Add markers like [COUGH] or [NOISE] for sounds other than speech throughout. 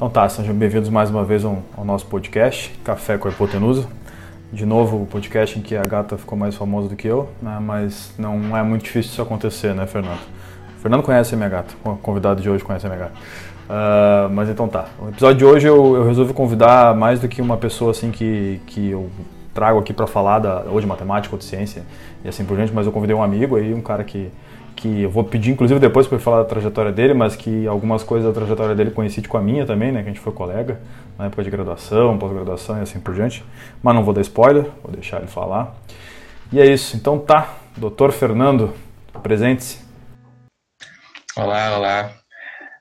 Então tá, sejam bem-vindos mais uma vez ao, nosso podcast, Café com a Hipotenusa. De novo, o podcast em que a gata ficou mais famosa do que eu, né? mas não é muito difícil isso acontecer, né, Fernando? O Fernando conhece a minha gata, o convidado de hoje conhece a minha gata. Uh, mas então tá, o episódio de hoje eu, eu, resolvi convidar mais do que uma pessoa assim que, que eu trago aqui para falar da, ou de matemática ou de ciência e assim por diante, mas eu convidei um amigo aí, um cara que que eu vou pedir inclusive depois para falar da trajetória dele, mas que algumas coisas da trajetória dele coincide com a minha também, né, que a gente foi colega na época de graduação, pós-graduação e assim por diante. Mas não vou dar spoiler, vou deixar ele falar. E é isso. Então tá, doutor Fernando, presente-se. Olá, olá.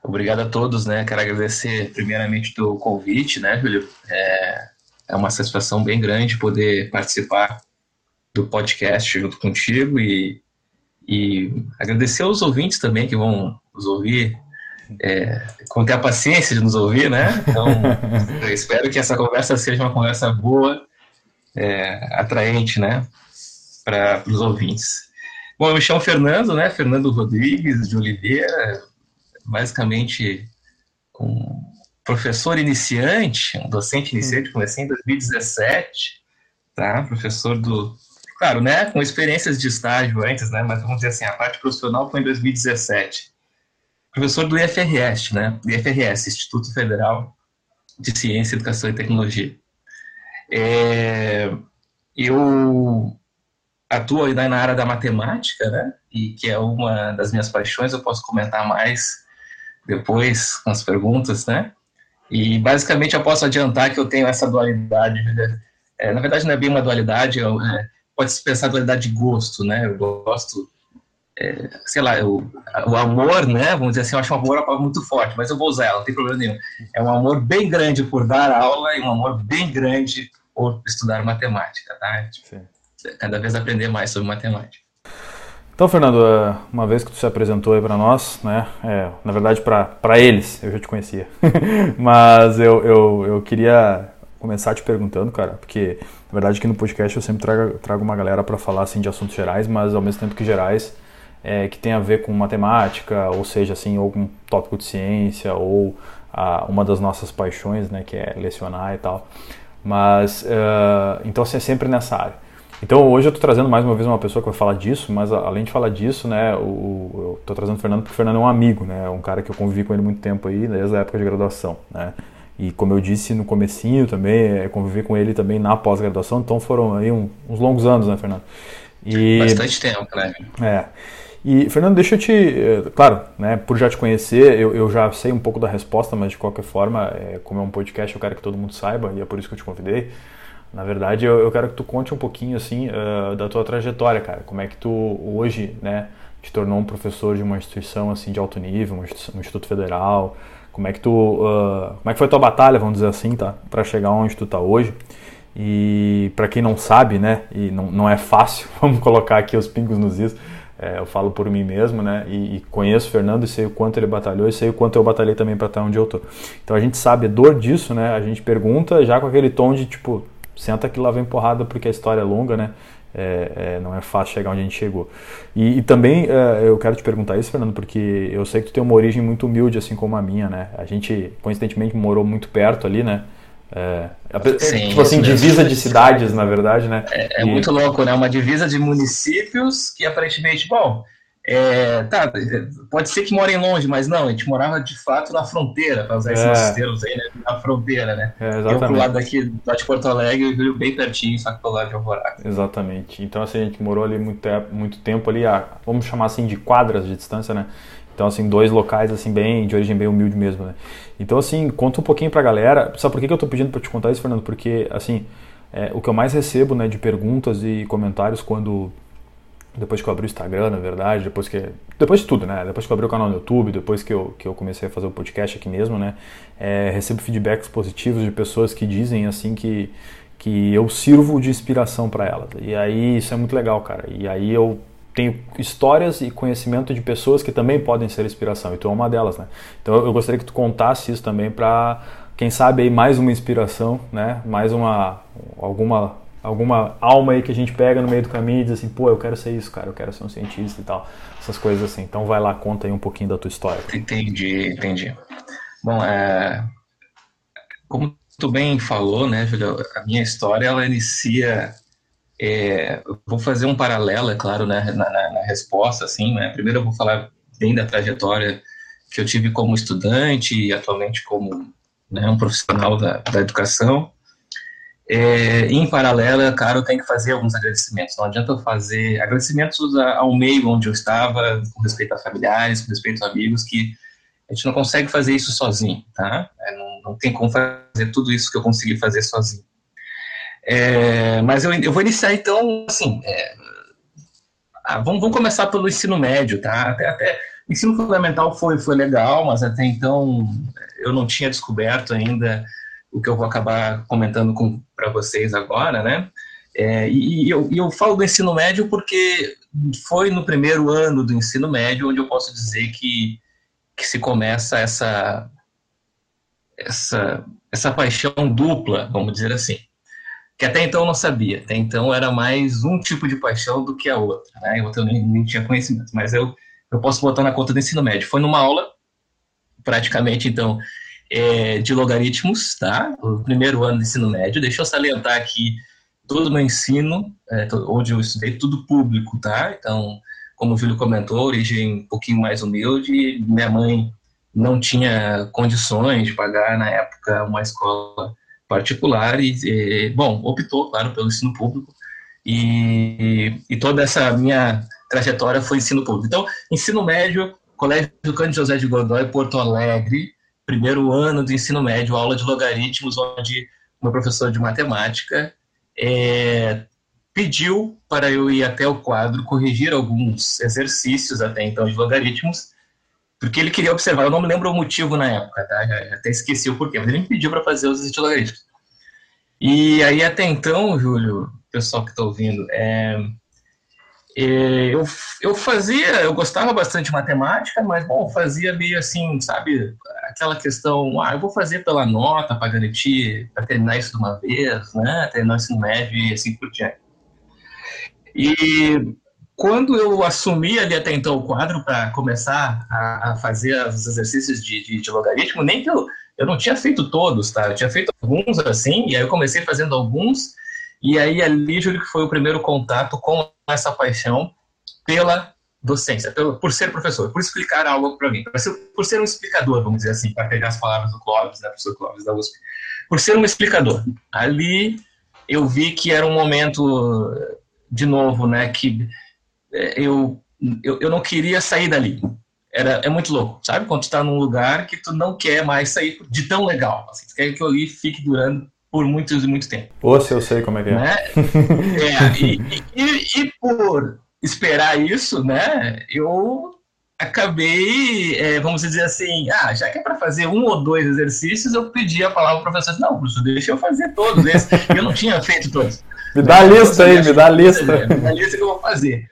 Obrigado a todos, né? Quero agradecer primeiramente do convite, né, Júlio? É, é uma satisfação bem grande poder participar do podcast junto contigo e e agradecer aos ouvintes também que vão nos ouvir, é, com ter a paciência de nos ouvir, né? Então, [LAUGHS] eu espero que essa conversa seja uma conversa boa, é, atraente, né? Para os ouvintes. Bom, eu me chamo Fernando, né? Fernando Rodrigues de Oliveira, basicamente um professor iniciante, um docente iniciante, comecei em 2017, tá? Professor do Claro, né, com experiências de estágio antes, né, mas vamos dizer assim, a parte profissional foi em 2017. Professor do IFRS, né, IFRS, Instituto Federal de Ciência, Educação e Tecnologia. É, eu atuo aí na área da matemática, né, e que é uma das minhas paixões, eu posso comentar mais depois com as perguntas, né, e basicamente eu posso adiantar que eu tenho essa dualidade, né? é, na verdade não é bem uma dualidade, eu, é, pode-se pensar a dualidade de gosto, né? Eu gosto, é, sei lá, eu, o amor, né? Vamos dizer assim, eu acho um amor uma palavra muito forte, mas eu vou usar ela, não tem problema nenhum. É um amor bem grande por dar aula e um amor bem grande por estudar matemática, tá? Tipo, cada vez aprender mais sobre matemática. Então, Fernando, é, uma vez que tu se apresentou aí para nós, né, é, na verdade para eles, eu já te conhecia, [LAUGHS] mas eu, eu, eu queria começar te perguntando, cara, porque na verdade aqui no podcast eu sempre trago, trago uma galera para falar assim de assuntos gerais, mas ao mesmo tempo que gerais, é, que tem a ver com matemática, ou seja, assim, algum tópico de ciência ou uma das nossas paixões, né, que é lecionar e tal. Mas uh, então assim, é sempre nessa área. Então hoje eu estou trazendo mais uma vez uma pessoa que vai falar disso, mas além de falar disso, né, o, eu estou trazendo o Fernando porque o Fernando é um amigo, né, é um cara que eu convivi com ele muito tempo aí, desde a época de graduação, né. E como eu disse no comecinho também, é, convivi com ele também na pós-graduação, então foram aí um, uns longos anos, né, Fernando? E, Bastante tempo, né? É. E, Fernando, deixa eu te. Eh, claro, né, por já te conhecer, eu, eu já sei um pouco da resposta, mas de qualquer forma, é, como é um podcast, eu quero que todo mundo saiba, e é por isso que eu te convidei. Na verdade, eu, eu quero que tu conte um pouquinho, assim, uh, da tua trajetória, cara. Como é que tu, hoje, né, te tornou um professor de uma instituição, assim, de alto nível, um instituto federal, como é que tu, uh, como é que foi a tua batalha, vamos dizer assim, tá, para chegar onde tu tá hoje? E para quem não sabe, né, e não, não é fácil, [LAUGHS] vamos colocar aqui os pingos nos is. É, eu falo por mim mesmo, né, e, e, conheço o Fernando e sei o quanto ele batalhou e sei o quanto eu batalhei também para estar onde eu tô. Então a gente sabe a dor disso, né? A gente pergunta já com aquele tom de tipo, senta que lá vem porrada porque a história é longa, né? É, é, não é fácil chegar onde a gente chegou. E, e também é, eu quero te perguntar isso, Fernando, porque eu sei que tu tem uma origem muito humilde, assim como a minha, né? A gente, coincidentemente, morou muito perto ali, né? É, Sim, tipo assim, divisa de cidades, na verdade, né? É, é e... muito louco, né? Uma divisa de municípios que aparentemente, bom, é, tá, pode ser que morem longe, mas não, a gente morava de fato na fronteira, para usar é. esses termos aí, né? Na fronteira, né? É, exatamente. Eu pro lado daqui, lá de Porto Alegre, bem pertinho, só que pro lado de Alvorada. Exatamente. Então, assim, a gente morou ali muito tempo, muito tempo ali, a, vamos chamar assim de quadras de distância, né? Então, assim, dois locais, assim, bem, de origem bem humilde mesmo, né? Então, assim, conta um pouquinho pra galera. Sabe por que, que eu tô pedindo pra te contar isso, Fernando? Porque, assim, é, o que eu mais recebo, né, de perguntas e comentários quando depois que eu abri o Instagram, na verdade, depois que depois de tudo, né? Depois que eu abri o canal no YouTube, depois que eu, que eu comecei a fazer o podcast aqui mesmo, né? É, recebo feedbacks positivos de pessoas que dizem assim que que eu sirvo de inspiração para elas. E aí isso é muito legal, cara. E aí eu tenho histórias e conhecimento de pessoas que também podem ser inspiração. E tu é uma delas, né? Então eu gostaria que tu contasse isso também para quem sabe aí mais uma inspiração, né? Mais uma alguma alguma alma aí que a gente pega no meio do caminho e diz assim, pô, eu quero ser isso, cara, eu quero ser um cientista e tal. Essas coisas assim. Então vai lá, conta aí um pouquinho da tua história. Entendi, entendi. Bom, é, como tu bem falou, né, Julio, a minha história ela inicia. É, vou fazer um paralelo, é claro, né, na, na, na resposta, assim, né? Primeiro eu vou falar bem da trajetória que eu tive como estudante e atualmente como né, um profissional da, da educação. É, em paralelo, claro, eu tenho que fazer alguns agradecimentos. Não adianta eu fazer agradecimentos ao meio onde eu estava, com respeito a familiares, com respeito a amigos, que a gente não consegue fazer isso sozinho, tá? É, não, não, tem como fazer tudo isso que eu consegui fazer sozinho. É, mas eu, eu, vou iniciar então, assim, é, ah, vamos, vamos, começar pelo ensino médio, tá? Até, até ensino fundamental foi, foi legal, mas até então eu não tinha descoberto ainda o que eu vou acabar comentando para vocês agora, né? É, e, e, eu, e eu falo do ensino médio porque foi no primeiro ano do ensino médio onde eu posso dizer que que se começa essa essa essa paixão dupla, vamos dizer assim, que até então eu não sabia. Até então era mais um tipo de paixão do que a outra, né? Eu nem, nem tinha conhecimento, mas eu eu posso botar na conta do ensino médio. Foi numa aula, praticamente então, é, de logaritmos, tá? O primeiro ano do ensino médio. Deixa eu salientar aqui todo o meu ensino, é, onde eu estudei, tudo público, tá? Então, como o Júlio comentou, origem um pouquinho mais humilde. Minha mãe não tinha condições de pagar, na época, uma escola particular e, e bom, optou, claro, pelo ensino público. E, e, toda essa minha trajetória foi ensino público. Então, ensino médio, Colégio Cândido José de Godoy, Porto Alegre, primeiro ano do ensino médio, aula de logaritmos, onde meu professor de matemática é, pediu para eu ir até o quadro corrigir alguns exercícios até então de logaritmos, porque ele queria observar. Eu não me lembro o motivo na época, tá? Até esqueci o porquê, mas ele me pediu para fazer os exercícios de logaritmos. E aí até então, Júlio, pessoal que está ouvindo, é, eu, eu fazia, eu gostava bastante de matemática, mas bom, fazia meio assim, sabe, aquela questão, ah, eu vou fazer pela nota para garantir, para terminar isso de uma vez, né, terminar o ensino médio e assim por diante. E quando eu assumi ali até então o quadro para começar a, a, fazer os exercícios de, de, de, logaritmo, nem que eu, eu não tinha feito todos, tá? Eu tinha feito alguns assim, e aí eu comecei fazendo alguns, e aí ali, Júlio, que foi o primeiro contato com essa paixão pela docência, pelo, por ser professor, por explicar algo para mim, ser, por ser um explicador, vamos dizer assim, para pegar as palavras do Clóvis, né, professor Clóvis da USP, por ser um explicador. Ali eu vi que era um momento de novo, né, que é, eu, eu, eu não queria sair dali. Era, é muito louco, sabe? Quando tu tá num lugar que tu não quer mais sair de tão legal. Assim, tu quer que ali fique durando por muitos e muito tempo. Ou se eu sei como é que é. Né? [LAUGHS] é e, e, e, por esperar isso, né, eu acabei, é, vamos dizer assim, ah, já que é para fazer um ou dois exercícios, eu pedi a palavra ao professor, não, professor, deixa eu fazer todos esses. [LAUGHS] eu não tinha feito todos. Me dá a lista aí, me dá a lista. Me dá a lista que eu vou fazer.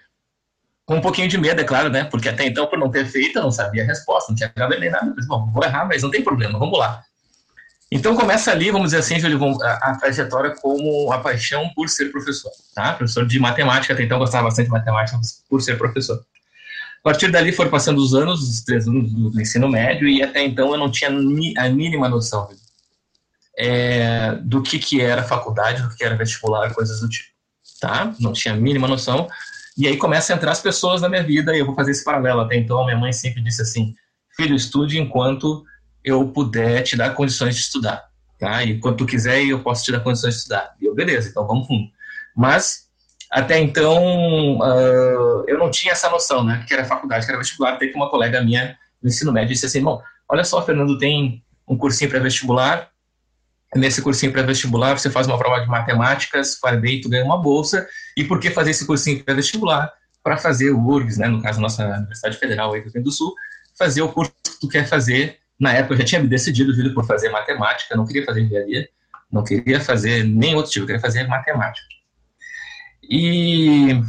Com um pouquinho de medo, é claro, né? Porque até então, por não ter feito, eu não sabia a resposta, não tinha gravado nem nada. Mas, bom, vou errar, mas não tem problema, vamos lá. Então começa ali, vamos dizer assim, Júlio, a, trajetória como a paixão por ser professor, tá? Professor de matemática, até então gostava bastante de matemática por ser professor. A partir dali foram passando os anos, os três anos do ensino médio, e até então eu não tinha a mínima noção é, do que, que era faculdade, do que era vestibular, coisas do tipo. Tá? Não tinha a mínima noção. E aí começa a entrar as pessoas na minha vida e eu vou fazer esse paralelo. Até então, minha mãe sempre disse assim: filho, estude enquanto eu puder te dar condições de estudar. Tá? E quando tu quiser, eu posso te dar condições de estudar. E eu, beleza, então vamos fundo. Mas, até então, uh, eu não tinha essa noção, né? Que era faculdade, que era vestibular. Até que uma colega minha no ensino médio disse assim: bom, olha só, Fernando, tem um cursinho para vestibular nesse cursinho pré-vestibular, você faz uma prova de matemáticas, bem, tu ganha uma bolsa. E por que fazer esse cursinho pré-vestibular? Para fazer o URGS, né, no caso, nossa Universidade Federal aí do Rio Grande do Sul, fazer o curso que tu quer fazer. Na época eu já tinha me decidido, Júlio, por fazer matemática, não queria fazer engenharia, não queria fazer nem outro tipo, eu queria fazer matemática. E,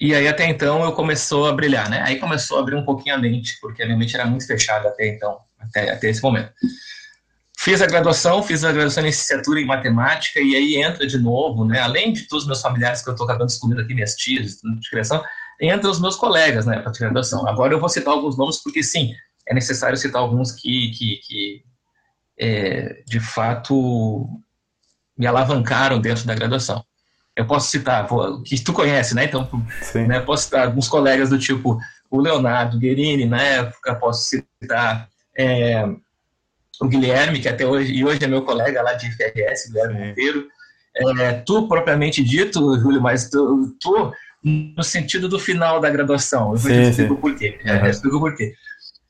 e aí até então eu começou a brilhar, né? Aí começou a abrir um pouquinho a mente, porque a minha mente era muito fechada até então, até, até esse momento. Fiz a graduação, fiz a graduação em licenciatura em matemática, e aí entra de novo, né? Além de todos os meus familiares que eu estou acabando descobrindo aqui, minhas tias, de criação, entra os meus colegas, né, para a graduação. Agora eu vou citar alguns nomes, porque sim, é necessário citar alguns que, que, que, é, de fato, me alavancaram dentro da graduação. Eu posso citar, pô, que tu conhece, né? Então, né, posso citar alguns colegas do tipo o Leonardo Guerini, na época, posso citar é, o Guilherme, que até hoje, e hoje é meu colega lá de FRS, Guilherme Monteiro. É, tu, propriamente dito, Júlio, mas tu, tu, no sentido do final da graduação, eu sim, explico por quê. Uhum. É, explico por quê.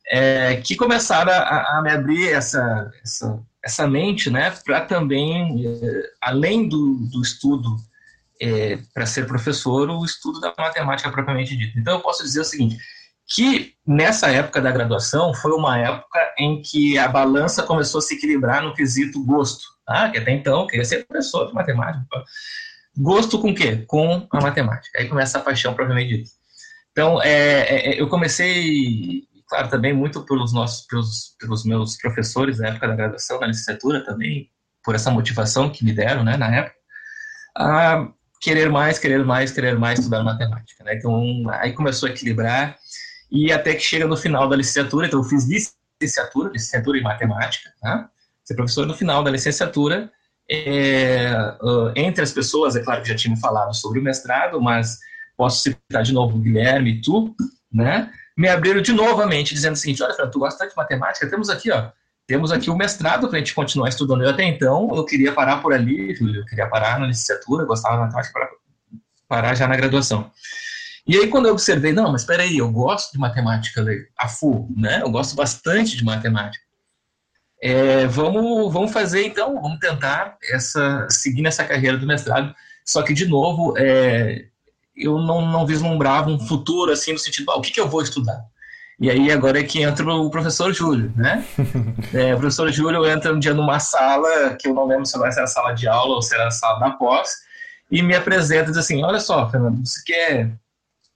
É, que começaram a, a, me abrir essa, essa, essa mente, né, para também, é, além do, do estudo é, para ser professor, o estudo da matemática propriamente dito. Então, eu posso dizer o seguinte: que nessa época da graduação foi uma época em que a balança começou a se equilibrar no quesito gosto. Tá? Que até então eu queria ser professor de matemática. Gosto com o quê? Com a matemática. Aí começa a paixão propriamente dito. Então, é, é, é, eu comecei, claro, também muito pelos nossos, pelos, pelos meus professores na época da graduação, na licenciatura também, por essa motivação que me deram, né, na época, a querer mais, querer mais, querer mais estudar matemática, né? Então, aí começou a equilibrar e até que chega no final da licenciatura, então eu fiz licenciatura, licenciatura em matemática, tá? Ser professor no final da licenciatura, é, entre as pessoas, é claro que já tinham falado sobre o mestrado, mas posso citar de novo o Guilherme e tu, né? Me abriram de novamente, dizendo o seguinte: olha, Fran, tu gosta de matemática? Temos aqui, ó, temos aqui o mestrado para a gente continuar estudando. Eu até então, eu queria parar por ali, eu queria parar na licenciatura, gostava de matemática para parar já na graduação. E aí, quando eu observei, não, mas espera aí, eu gosto de matemática a full, né? Eu gosto bastante de matemática. É, vamos, vamos fazer, então, vamos tentar essa, seguir nessa carreira do mestrado. Só que, de novo, é, eu não, não vislumbrava um futuro, assim, no sentido, ah, o que, que eu vou estudar? E aí, agora é que entra o professor Júlio, né? [LAUGHS] É, o professor Júlio entra um dia numa sala, que eu não lembro se vai ser a sala de aula ou se era a sala da pós, e me apresenta e diz assim, olha só, Fernando, você quer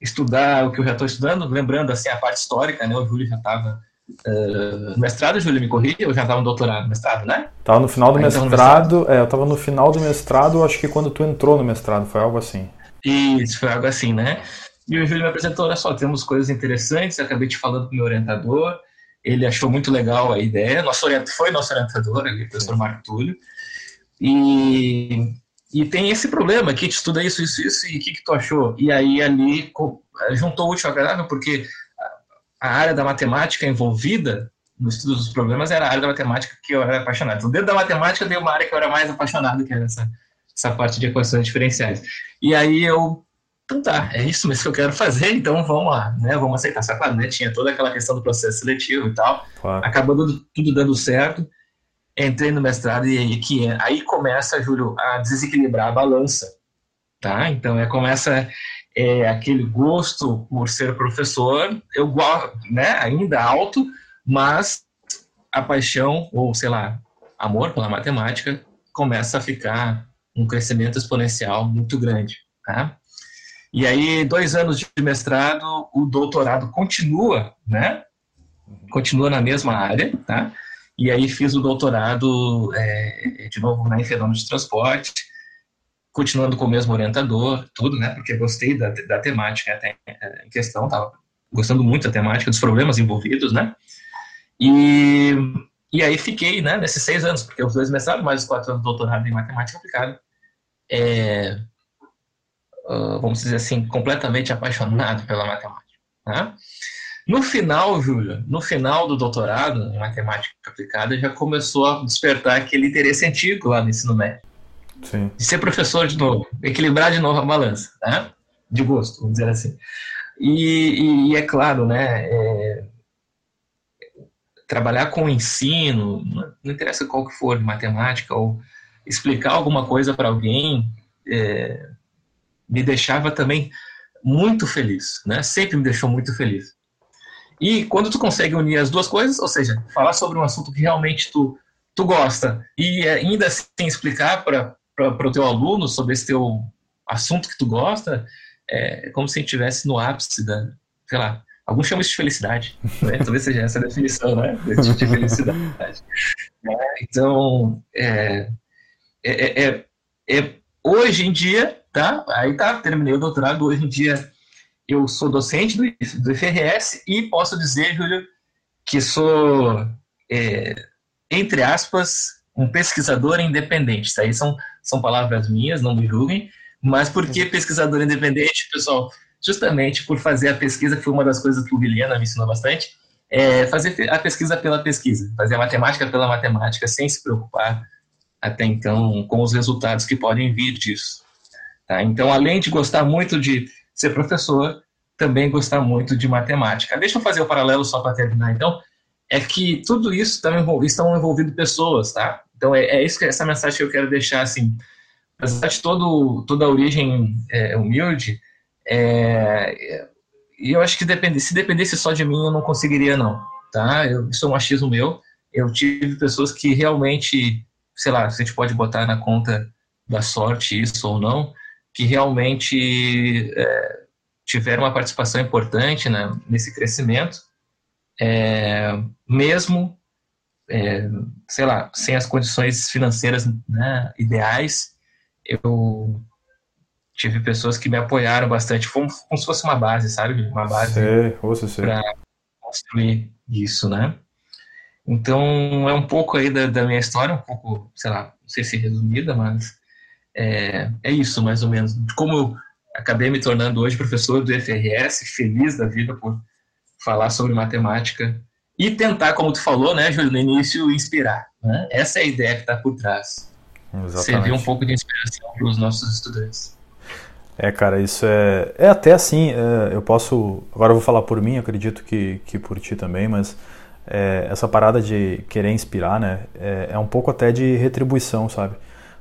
estudar o que eu já estou estudando, lembrando assim a parte histórica, né? O Júlio já estava uh, no mestrado, Júlio, me corrija, eu já estava no doutorado, mestrado, né? Estava no final do mestrado, mestrado, é, eu estava no final do mestrado, acho que quando tu entrou no mestrado, foi algo assim. Isso, foi algo assim, né? E o Júlio me apresentou, olha só, temos coisas interessantes, acabei te falando com o meu orientador, ele achou muito legal a ideia, nosso orientador, foi nosso orientador, o professor Marco Túlio, e e tem esse problema aqui, te estuda isso, isso, isso, e o que, que tu achou? E aí ali juntou o útil ao agradável, porque a área da matemática envolvida no estudo dos problemas era a área da matemática que eu era apaixonado. Então, dentro da matemática, deu uma área que eu era mais apaixonado, que era essa, essa parte de equações diferenciais. E aí eu, então tá, é isso mesmo que eu quero fazer, então vamos lá, né? Vamos aceitar. Só claro, né? Tinha toda aquela questão do processo seletivo e tal. Claro. Acabou tudo dando certo entrei no mestrado e aí, que, é, aí começa, Júlio, a desequilibrar a balança, tá? Então, é, começa é, aquele gosto por ser professor, eu gosto, né, ainda alto, mas a paixão, ou sei lá, amor pela matemática, começa a ficar um crescimento exponencial muito grande, tá? E aí, dois anos de mestrado, o doutorado continua, né? Continua na mesma área, tá? E aí fiz o doutorado, é, de novo, né, em fenômenos de transporte, continuando com o mesmo orientador, tudo, né, porque gostei da, da temática até é, em questão, estava gostando muito da temática, dos problemas envolvidos, né, e, e aí fiquei, né, nesses seis anos, porque os dois mestrados, mais os quatro anos de doutorado em matemática aplicada, é, uh, vamos dizer assim, completamente apaixonado pela matemática, né? No final, Júlia, no final do doutorado em matemática aplicada, já começou a despertar aquele interesse antigo lá no ensino médio. Sim. De ser professor de novo, equilibrar de novo a balança, né? De gosto, vamos dizer assim. E, e, e é claro, né? É, trabalhar com o ensino, não interessa qual que for, matemática, ou explicar alguma coisa para alguém, é, me deixava também muito feliz, né? Sempre me deixou muito feliz. E quando tu consegue unir as duas coisas, ou seja, falar sobre um assunto que realmente tu, tu gosta e ainda assim explicar para o teu aluno sobre esse teu assunto que tu gosta, é como se estivesse no ápice da, sei lá, alguns chamam isso de felicidade, né? talvez seja essa a definição, né, tipo de felicidade. É, então, é, é, é, é, hoje em dia, tá, aí tá, terminei o doutorado, hoje em dia eu sou docente do, do FRS e posso dizer, Júlio, que sou é, entre aspas, um pesquisador independente. Isso aí são, são palavras minhas, não me julguem. Mas por que pesquisador independente, pessoal? Justamente por fazer a pesquisa, que foi uma das coisas que o Vilhena me ensinou bastante, é fazer a pesquisa pela pesquisa, fazer a matemática pela matemática, sem se preocupar até então com os resultados que podem vir disso. Tá? Então, além de gostar muito de ser professor, também gostar muito de matemática. Deixa eu fazer o paralelo só para terminar, então, é que tudo isso também estão envolviendo pessoas, tá? Então, é, é isso que essa mensagem que eu quero deixar, assim, apesar de todo, toda a origem é, humilde, é, e eu acho que depende, se dependesse só de mim, eu não conseguiria, não. Tá? Eu, isso é um machismo meu. Eu tive pessoas que realmente, sei lá, se a gente pode botar na conta da sorte isso ou não, que realmente é, tiveram uma participação importante né, nesse crescimento, é, mesmo, é, sei lá, sem as condições financeiras né, ideais, eu tive pessoas que me apoiaram bastante, foi como se fosse uma base, sabe? Uma base para construir isso, né? Então, é um pouco aí da, da, minha história, um pouco, sei lá, não sei se resumida, mas é, é isso, mais ou menos. Como eu acabei me tornando hoje professor do FRS, feliz da vida por falar sobre matemática e tentar, como tu falou, né, Júlio, no início, inspirar. Né? Essa é a ideia que está por trás. Exatamente. Servir um pouco de inspiração para os nossos estudantes. É, cara, isso é. É até assim, é, eu posso. Agora eu vou falar por mim, acredito que, que por ti também, mas é, essa parada de querer inspirar, né? É, é, um pouco até de retribuição, sabe?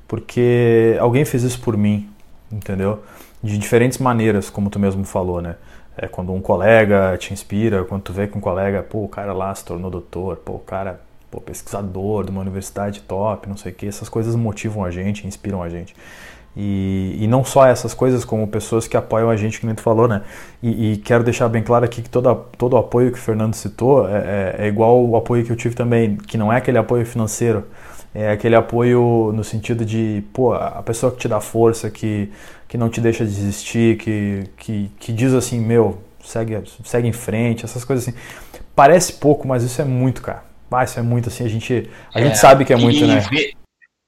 Porque alguém fez isso por mim, entendeu? De diferentes maneiras, como tu mesmo falou, né? É quando um colega te inspira, quando tu vê que um colega, pô, o cara lá se tornou doutor, pô, o cara, pô, pesquisador de uma universidade top, não sei o que, essas coisas motivam a gente, inspiram a gente. E, e, não só essas coisas, como pessoas que apoiam a gente, que nem tu falou, né? E, e quero deixar bem claro aqui que todo, todo o apoio que o Fernando citou é, é, é, igual o apoio que eu tive também, que não é aquele apoio financeiro, é aquele apoio no sentido de, pô, a pessoa que te dá força, que, que não te deixa desistir, que, que, que diz assim, meu, segue, segue em frente, essas coisas assim. Parece pouco, mas isso é muito, cara. Ah, isso é muito assim, a gente, a é, gente sabe que é muito, né?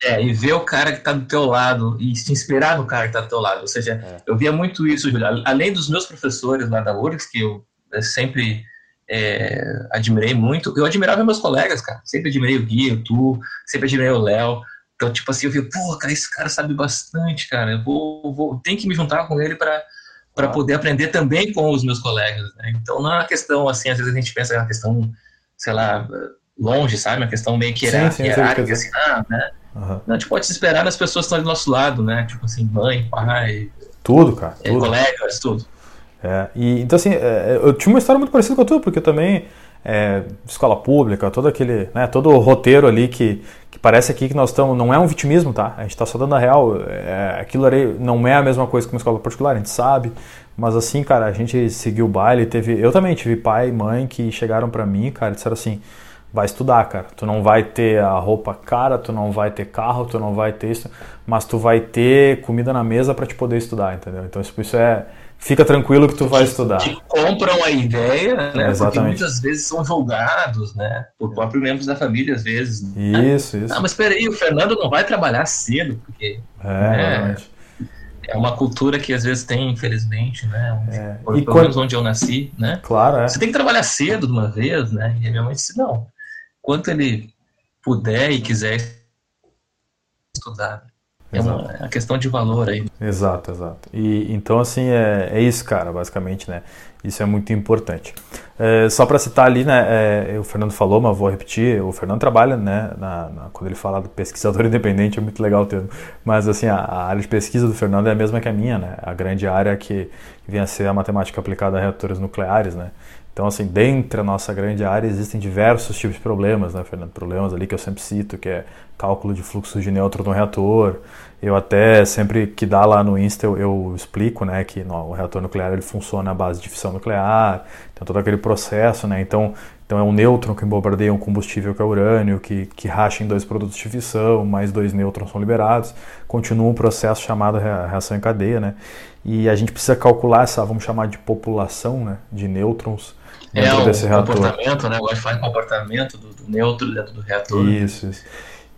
É, e ver o cara que tá do teu lado e se inspirar no cara que tá do teu lado. Ou seja, é. eu via muito isso, Júlio. Além dos meus professores lá da URGS, que eu sempre é, admirei muito, eu admirava meus colegas, cara. Sempre admirei o Gui, o Tu, sempre admirei o Léo. Então, tipo assim, eu vi, pô, cara, esse cara sabe bastante, cara. Eu vou, vou tem que me juntar com ele para para ah. poder aprender também com os meus colegas. Né? Então, não é uma questão assim, às vezes a gente pensa que é uma questão, sei lá, longe, sabe? Uma questão meio que hierárquica, assim, ah, né? Uhum. A gente pode se esperar nas pessoas que estão do nosso lado, né? Tipo assim, mãe, pai. Tudo, cara. É, tudo. Colegas, tudo. É, e, então, assim, é, eu tinha uma história muito parecida com a tua, porque eu também, é, escola pública, todo aquele, né, todo o roteiro ali que, que parece aqui que nós estamos, não é um vitimismo, tá? A gente está só dando a real, é, aquilo ali não é a mesma coisa que uma escola particular, a gente sabe, mas assim, cara, a gente seguiu o baile, teve, eu também tive pai e mãe que chegaram para mim, cara, e disseram assim, vai estudar, cara. Tu não vai ter a roupa cara, tu não vai ter carro, tu não vai ter isso, mas tu vai ter comida na mesa para te poder estudar, entendeu? Então isso é fica tranquilo que tu vai estudar. Que compram a ideia, né? Exatamente. Porque muitas vezes são julgados, né? Por próprios membros da família, às vezes. Né? Isso, isso. Ah, mas peraí, o Fernando não vai trabalhar cedo, porque. É, né? É uma cultura que às vezes tem, infelizmente, né? É. E pelo quando... menos onde eu nasci, né? Claro, é. Você tem que trabalhar cedo de uma vez, né? E a minha mãe disse, não quanto ele puder e quiser estudar. É uma, é uma, questão de valor aí. Exato, exato. E então assim é, é isso, cara, basicamente, né? Isso é muito importante. É, só para citar ali, né? É, o Fernando falou, mas vou repetir. O Fernando trabalha, né? Na, na, quando ele fala do pesquisador [LAUGHS] independente, é muito legal o termo. Mas assim, a, a, área de pesquisa do Fernando é a mesma que a minha, né? A grande área que, que vem a ser a matemática aplicada a reatores nucleares, né? Então, assim, dentro da nossa grande área existem diversos tipos de problemas, né, Fernando? Problemas ali que eu sempre cito, que é cálculo de fluxo de nêutron no reator. Eu até, sempre que dá lá no Insta, eu, eu explico, né, que no, o reator nuclear ele funciona à base de fissão nuclear, tem todo aquele processo, né, então, então é um nêutron que bombardeia um combustível que é urânio, que, que racha em dois produtos de fissão, mais dois nêutrons são liberados, continua um processo chamado reação em cadeia, né, e a gente precisa calcular essa, vamos chamar de população, né, de nêutrons é, desse reator. comportamento, né? Eu gosto de falar comportamento do, do neutro dentro do reator. Isso, isso.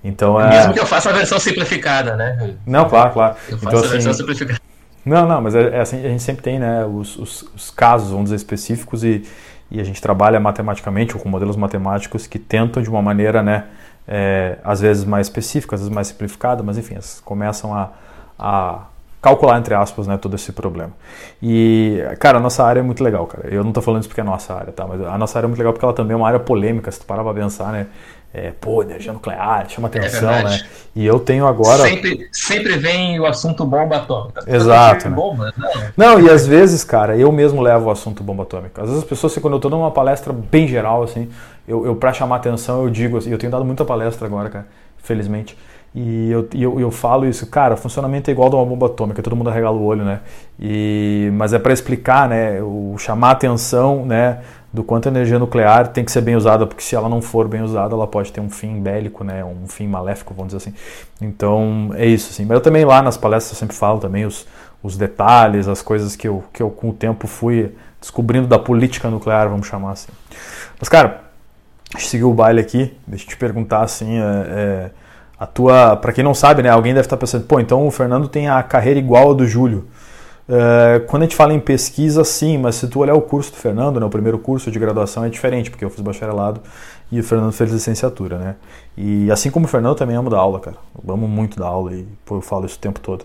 Então, é... Mesmo que eu faça a versão simplificada, né? Não, claro, claro. Eu faço então, a versão assim, simplificada. Não, não, mas é, é, assim, a gente sempre tem né, os, os, os, casos, vamos dizer, específicos e, e a gente trabalha matematicamente ou com modelos matemáticos que tentam de uma maneira, né, é, às vezes mais específica, às vezes mais simplificada, mas enfim, começam a, a calcular, entre aspas, né, todo esse problema. E, cara, a nossa área é muito legal, cara. Eu não estou falando isso porque é a nossa área, tá? Mas a nossa área é muito legal porque ela também é uma área polêmica, se tu parar pra pensar, né? é, pô, energia nuclear, chama é atenção, é né? E eu tenho agora. Sempre, sempre vem o assunto bomba atômica. Exato. Né? Bomba, não. não, e às vezes, cara, eu mesmo levo o assunto bomba atômica. Às vezes as pessoas, quando eu estou numa palestra bem geral, assim, eu, eu para chamar atenção, eu digo assim, eu tenho dado muita palestra agora, cara, felizmente. E eu, eu, eu falo isso, cara, o funcionamento é igual de uma bomba atômica, todo mundo arregala o olho, né? E, mas é para explicar, né, o chamar atenção, né, do quanto a energia nuclear tem que ser bem usada, porque se ela não for bem usada, ela pode ter um fim bélico, né, um fim maléfico, vamos dizer assim. Então, é isso, assim. Mas eu também lá nas palestras eu sempre falo também os, os detalhes, as coisas que eu, que eu com o tempo fui descobrindo da política nuclear, vamos chamar assim. Mas, cara, deixa eu seguir o baile aqui, deixa eu te perguntar, assim, é, é, a tua... para quem não sabe, né, alguém deve estar pensando, pô, então o Fernando tem a carreira igual a do Júlio. Uh, quando a gente fala em pesquisa, sim, mas se tu olhar o curso do Fernando, né, o primeiro curso de graduação é diferente, porque eu fiz bacharelado e o Fernando fez licenciatura, né? E assim como o Fernando, também amo dar aula, cara. Eu amo muito dar aula e pô, eu falo isso o tempo todo.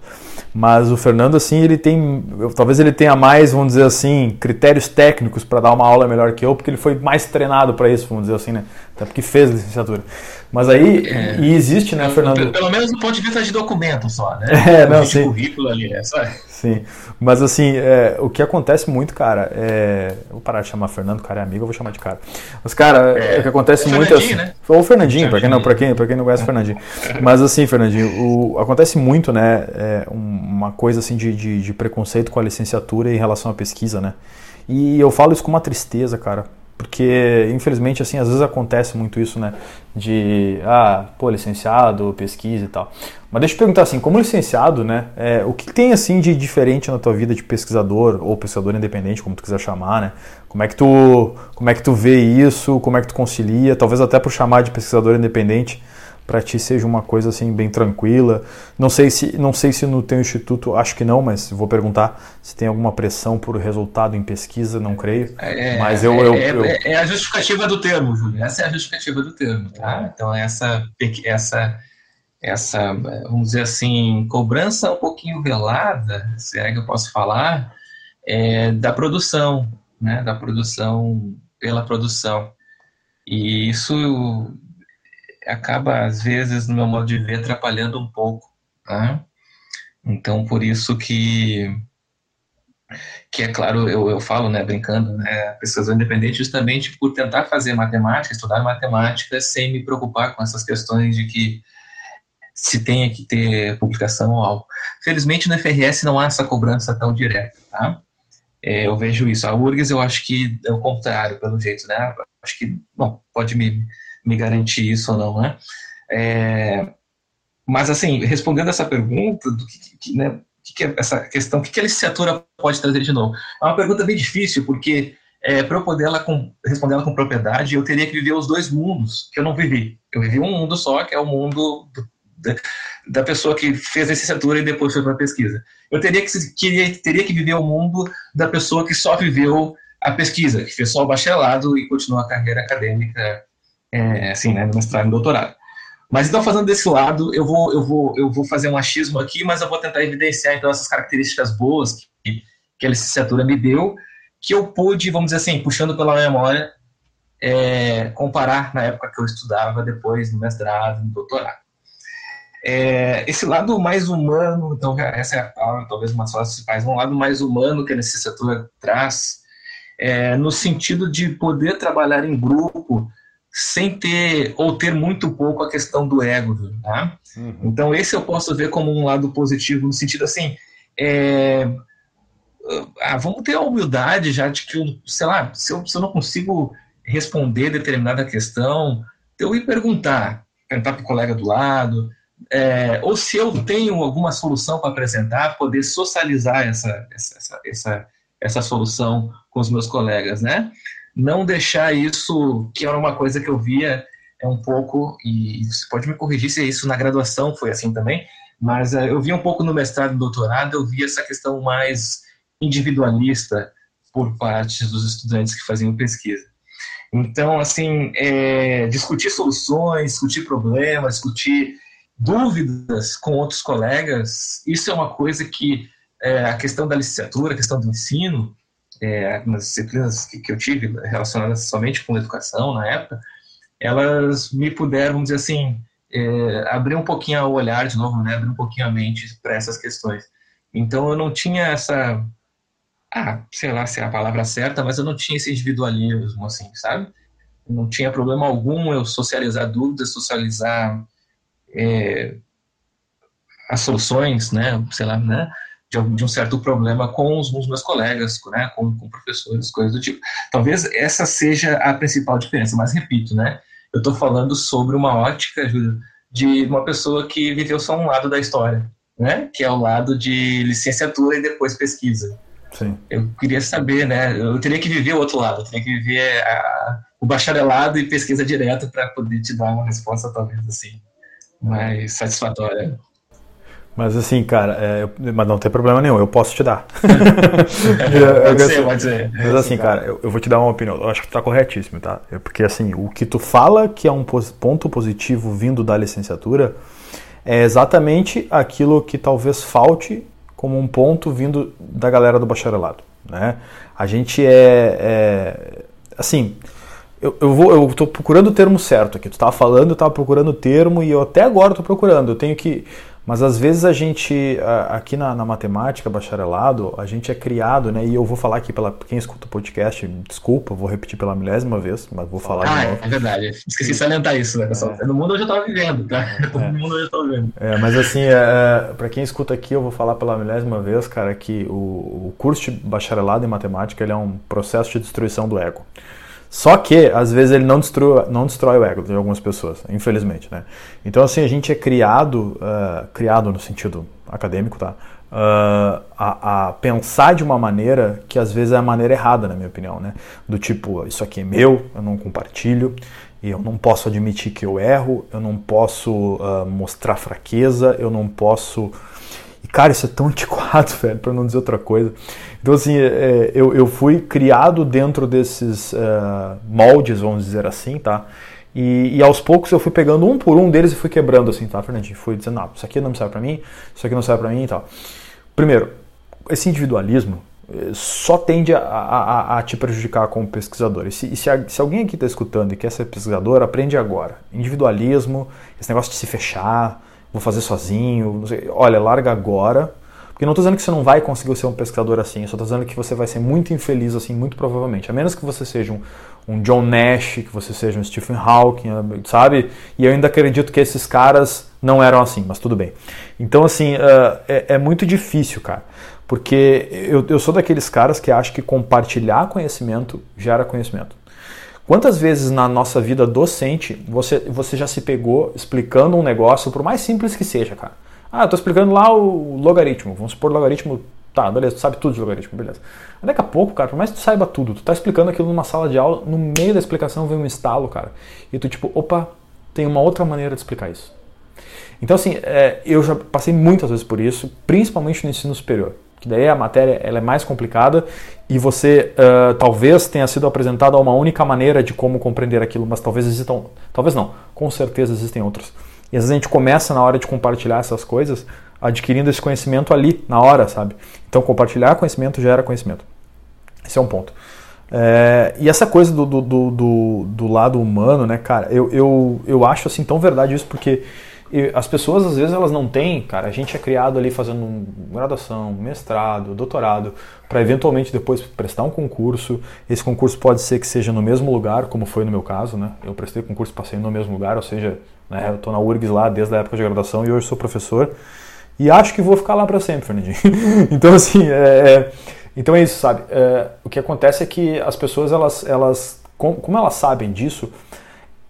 Mas o Fernando, assim, ele tem. Eu, talvez ele tenha mais, vamos dizer assim, critérios técnicos para dar uma aula melhor que eu, porque ele foi mais treinado para isso, vamos dizer assim, né? Até porque fez licenciatura. Mas aí, é, e existe, né, Fernando? Pelo, pelo, menos do ponto de vista de documento só, né? [LAUGHS] É, não, sim. currículo ali, é só. Sim, mas assim, é, o que acontece muito, cara, é. Vou parar de chamar Fernando, cara é amigo, eu vou chamar de cara. Mas, cara, é, o que acontece é muito é assim. Né? Ou o Fernandinho, para quem, não, pra quem, pra quem não conhece o Fernandinho. Mas assim, Fernandinho, o, acontece muito, né? É, uma coisa assim de, de, de preconceito com a licenciatura em relação à pesquisa, né? E eu falo isso com uma tristeza, cara, porque, infelizmente, assim, às vezes acontece muito isso, né? De, ah, pô, licenciado, pesquisa e tal. Mas deixa eu perguntar assim, como licenciado, né? É, o que tem, assim, de diferente na tua vida de pesquisador ou pesquisador independente, como tu quiser chamar, né? Como é que tu, como é que tu vê isso? Como é que tu concilia? Talvez até por chamar de pesquisador independente, para ti seja uma coisa assim bem tranquila. Não sei se não sei se no teu instituto, acho que não, mas vou perguntar se tem alguma pressão por resultado em pesquisa, não creio. É, mas eu, eu, é, eu... é, a justificativa do termo, Júlio. Essa é a justificativa do termo, tá? Então essa essa essa vamos dizer assim cobrança um pouquinho velada, se é que eu posso falar, é, da produção, né? Da produção pela produção. E isso acaba, às vezes, no meu modo de ver, atrapalhando um pouco. Tá? Então, por isso que, que é claro, eu, eu falo, né, brincando, né, pesquisador independente justamente por tentar fazer matemática, estudar matemática, sem me preocupar com essas questões de que se tenha que ter publicação ou algo. Felizmente, no FRS não há essa cobrança tão direta, tá? É, eu vejo isso. A URGS, eu acho que é o contrário, pelo jeito, né? Acho que, bom, pode me me garantir isso ou não, né? É, mas, assim, respondendo essa pergunta, do que, que né, que, que é essa questão, o que, que a licenciatura pode trazer de novo? É uma pergunta bem difícil, porque é, para eu poder ela com, responder ela com propriedade, eu teria que viver os dois mundos que eu não vivi. Eu vivi um mundo só, que é o mundo do, da, da, pessoa que fez a licenciatura e depois foi para a pesquisa. Eu teria que, queria, teria que viver o mundo da pessoa que só viveu a pesquisa, que fez só o bacharelado e continuou a carreira acadêmica é, assim, né, no mestrado e doutorado. Mas então, fazendo desse lado, eu vou, eu, vou, eu vou fazer um achismo aqui, mas eu vou tentar evidenciar, então, essas características boas que, que a licenciatura me deu, que eu pude, vamos dizer assim, puxando pela memória, é, comparar na época que eu estudava, depois no mestrado, no doutorado. É, esse lado mais humano, então, essa é a, talvez uma das principais, um lado mais humano que a licenciatura traz, é, no sentido de poder trabalhar em grupo, sem ter ou ter muito pouco a questão do ego, tá? Uhum. Então esse eu posso ver como um lado positivo no sentido assim, é, ah, vamos ter a humildade já de que, eu, sei lá, se eu, se eu não consigo responder determinada questão, eu ir perguntar, perguntar para o colega do lado, é, ou se eu tenho alguma solução para apresentar, poder socializar essa, essa, essa, essa solução com os meus colegas, né? Não deixar isso, que era uma coisa que eu via é um pouco, e você pode me corrigir se isso na graduação foi assim também, mas é, eu via um pouco no mestrado e doutorado, eu via essa questão mais individualista por parte dos estudantes que faziam pesquisa. Então, assim, é, discutir soluções, discutir problemas, discutir dúvidas com outros colegas, isso é uma coisa que é, a questão da licenciatura, a questão do ensino, é, nas disciplinas que, que, eu tive relacionadas somente com educação na época, elas me puderam, vamos dizer assim, é, abrir um pouquinho o olhar de novo, né, abrir um pouquinho a mente para essas questões. Então eu não tinha essa, ah, sei lá se é a palavra certa, mas eu não tinha esse individualismo, assim, sabe? Não tinha problema algum eu socializar dúvidas, socializar é, as soluções, né, sei lá, né, de, de um certo problema com os, os meus colegas, né, com, com, professores, coisas do tipo. Talvez essa seja a principal diferença, mas repito, né, eu estou falando sobre uma ótica, Júlio, de uma pessoa que viveu só um lado da história, né, que é o lado de licenciatura e depois pesquisa. Sim. Eu queria saber, né, eu teria que viver o outro lado, eu teria que viver a, o bacharelado e pesquisa direto para poder te dar uma resposta talvez assim mais satisfatória. Mas assim, cara, é, mas não tem problema nenhum, eu posso te dar. [LAUGHS] É, pode ser, pode ser. Mas assim, cara, eu, eu, vou te dar uma opinião. Eu acho que tu tá corretíssimo, tá? É porque assim, o que tu fala que é um ponto positivo vindo da licenciatura é exatamente aquilo que talvez falte como um ponto vindo da galera do bacharelado, né? A gente é, é assim, eu, eu, vou, eu tô procurando o termo certo aqui. Tu tava falando, eu tava procurando o termo e eu até agora tô procurando. Eu tenho que. Mas às vezes a gente, aqui na, na, matemática, bacharelado, a gente é criado, né? E eu vou falar aqui para quem escuta o podcast, desculpa, vou repetir pela milésima vez, mas vou falar ah, de novo. É verdade, esqueci de salientar isso, né, pessoal? É. No mundo eu já tava vivendo, tá? É. [LAUGHS] No mundo eu já tava vivendo. É, mas assim, é, é para quem escuta aqui, eu vou falar pela milésima vez, cara, que o, o curso de bacharelado em matemática ele é um processo de destruição do ego. Só que, às vezes, ele não destrói, não destrói o ego de algumas pessoas, infelizmente, né? Então, assim, a gente é criado, uh, criado no sentido acadêmico, tá? Uh, a, a, pensar de uma maneira que às vezes é a maneira errada, na minha opinião, né? Do tipo, isso aqui é meu, eu não compartilho, e eu não posso admitir que eu erro, eu não posso uh, mostrar fraqueza, eu não posso e, cara, isso é tão [LAUGHS] antiquado, velho, para não dizer outra coisa. Então, assim, é, eu, eu fui criado dentro desses uh, moldes, vamos dizer assim, tá? E, e, aos poucos eu fui pegando um por um deles e fui quebrando, assim, tá, Fernandinho? Fui dizendo, não, isso aqui não serve para mim, isso aqui não serve para mim e tal. Primeiro, esse individualismo eh, só tende a, a, a, te prejudicar como pesquisador. E se, se, se alguém aqui está escutando e quer ser pesquisador, aprende agora. Individualismo, esse negócio de se fechar, vou fazer sozinho. Olha, larga agora. Porque não estou dizendo que você não vai conseguir ser um pescador assim, eu só estou dizendo que você vai ser muito infeliz assim, muito provavelmente. A menos que você seja um, um John Nash, que você seja um Stephen Hawking, sabe? E eu ainda acredito que esses caras não eram assim, mas tudo bem. Então, assim, uh, é, é, muito difícil, cara. Porque eu, eu sou daqueles caras que acham que compartilhar conhecimento gera conhecimento. Quantas vezes na nossa vida docente você, você já se pegou explicando um negócio, por mais simples que seja, cara? Ah, eu tô explicando lá o logaritmo. Vamos supor logaritmo. Tá, beleza, tu sabe tudo de logaritmo, beleza. Mas daqui a pouco, cara, por mais que tu saiba tudo, tu tá explicando aquilo numa sala de aula, no meio da explicação vem um estalo, cara. E tu, tipo, opa, tem uma outra maneira de explicar isso. Então, assim, é, eu já passei muitas vezes por isso, principalmente no ensino superior que daí a matéria ela é mais complicada e você uh, talvez tenha sido apresentado a uma única maneira de como compreender aquilo, mas talvez existam, talvez não, com certeza existem outras. E às vezes a gente começa na hora de compartilhar essas coisas adquirindo esse conhecimento ali, na hora, sabe? Então compartilhar conhecimento gera conhecimento. Esse é um ponto. É, e essa coisa do, do, do, do, lado humano, né, cara, eu, eu, eu acho assim tão verdade isso porque as pessoas, às vezes, elas não têm, cara. A gente é criado ali fazendo graduação, mestrado, doutorado, para eventualmente depois prestar um concurso. Esse concurso pode ser que seja no mesmo lugar, como foi no meu caso, né? Eu prestei concurso, passei no mesmo lugar, ou seja, né, eu estou na URGS lá desde a época de graduação e hoje sou professor. E acho que vou ficar lá para sempre, Fernandinho. [LAUGHS] então, assim, é, é, então é isso, sabe? É, o que acontece é que as pessoas, elas, elas como elas sabem disso,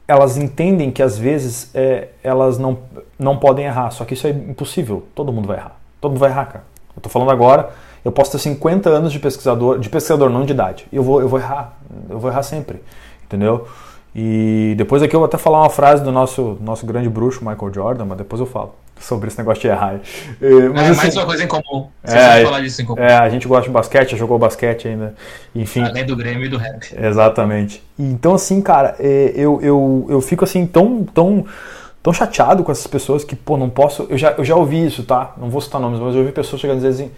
elas entendem que às vezes é, elas não, não podem errar, só que isso é impossível, todo mundo vai errar. Todo mundo vai errar, cara. Eu tô falando agora, eu posso ter 50 anos de pesquisador, de pesquisador não de idade, eu vou, eu vou errar, eu vou errar sempre, entendeu? E depois aqui eu vou até falar uma frase do nosso, nosso grande bruxo, Michael Jordan, mas depois eu falo sobre esse negócio de errar. É, mas, é, assim, mais uma coisa em comum. Você é, falar disso em comum. É, a gente gosta de basquete, jogou basquete ainda. Enfim. Além do Grêmio e do rap. Exatamente. Então, assim, cara, é, eu, eu, eu fico assim tão, tão, tão chateado com essas pessoas que, pô, não posso. Eu já, eu já ouvi isso, tá? Não vou citar nomes, mas eu ouvi pessoas chegando e dizer assim: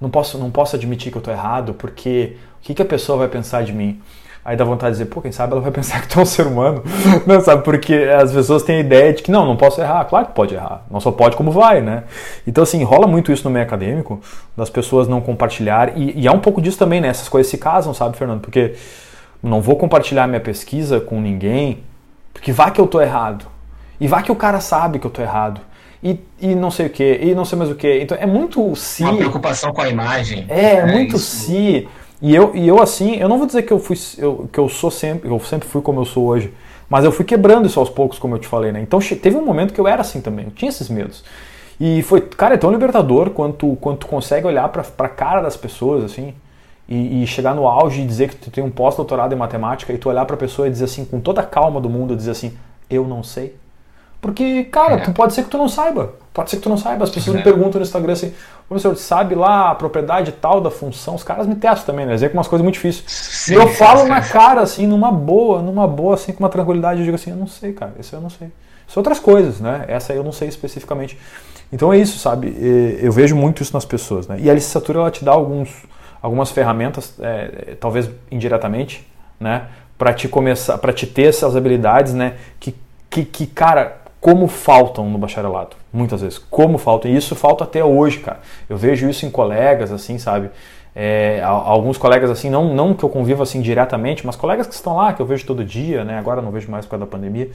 não posso, não posso admitir que eu tô errado, porque o que, que a pessoa vai pensar de mim? Aí dá vontade de dizer, pô, quem sabe ela vai [LAUGHS] pensar que tu é um ser humano, [LAUGHS] não sabe? Porque as pessoas têm a ideia de que não, não posso errar. Claro que pode errar, não só pode como vai, né? Então, assim, rola muito isso no meio acadêmico, das pessoas não compartilhar, e, e há um pouco disso também, né? Essas coisas se casam, sabe, Fernando? Porque não vou compartilhar minha pesquisa com ninguém, porque vá que eu tô errado, e vá que o cara sabe que eu tô errado. E, e, não sei o que, e não sei mais o que. Então é muito si. Uma preocupação com a imagem. É, é muito isso. si. E eu, e eu assim, eu não vou dizer que eu fui eu, que eu sou sempre, eu sempre fui como eu sou hoje, mas eu fui quebrando isso aos poucos, como eu te falei, né? Então teve um momento que eu era assim também, eu tinha esses medos. E foi, cara, é tão libertador quanto quando tu consegue olhar para a cara das pessoas assim e, e, chegar no auge e dizer que tu tem um pós-doutorado em matemática e tu olhar para a pessoa e dizer assim com toda a calma do mundo, dizer assim, eu não sei. Porque, cara, é. tu pode ser que tu não saiba. Pode ser que tu não saiba. As pessoas é. me perguntam no Instagram assim, professor, sabe lá a propriedade tal da função? Os caras me testam também, né? Dizem que umas coisas muito difíceis. Sim, e eu falo na cara, assim, numa boa, numa boa, assim, com uma tranquilidade, eu digo assim, eu não sei, cara, isso eu não sei. São outras coisas, né? Essa eu não sei especificamente. Então é isso, sabe? Eu vejo muito isso nas pessoas, né? E a licenciatura, ela te dá alguns, algumas ferramentas, é, talvez indiretamente, né? Para te começar, para te ter essas habilidades, né? Que, que, que cara, como faltam no bacharelado, muitas vezes, como faltam, e isso falta até hoje, cara. Eu vejo isso em colegas, assim, sabe? É, alguns colegas, assim, não, não que eu convivo assim diretamente, mas colegas que estão lá, que eu vejo todo dia, né? Agora não vejo mais por causa da pandemia,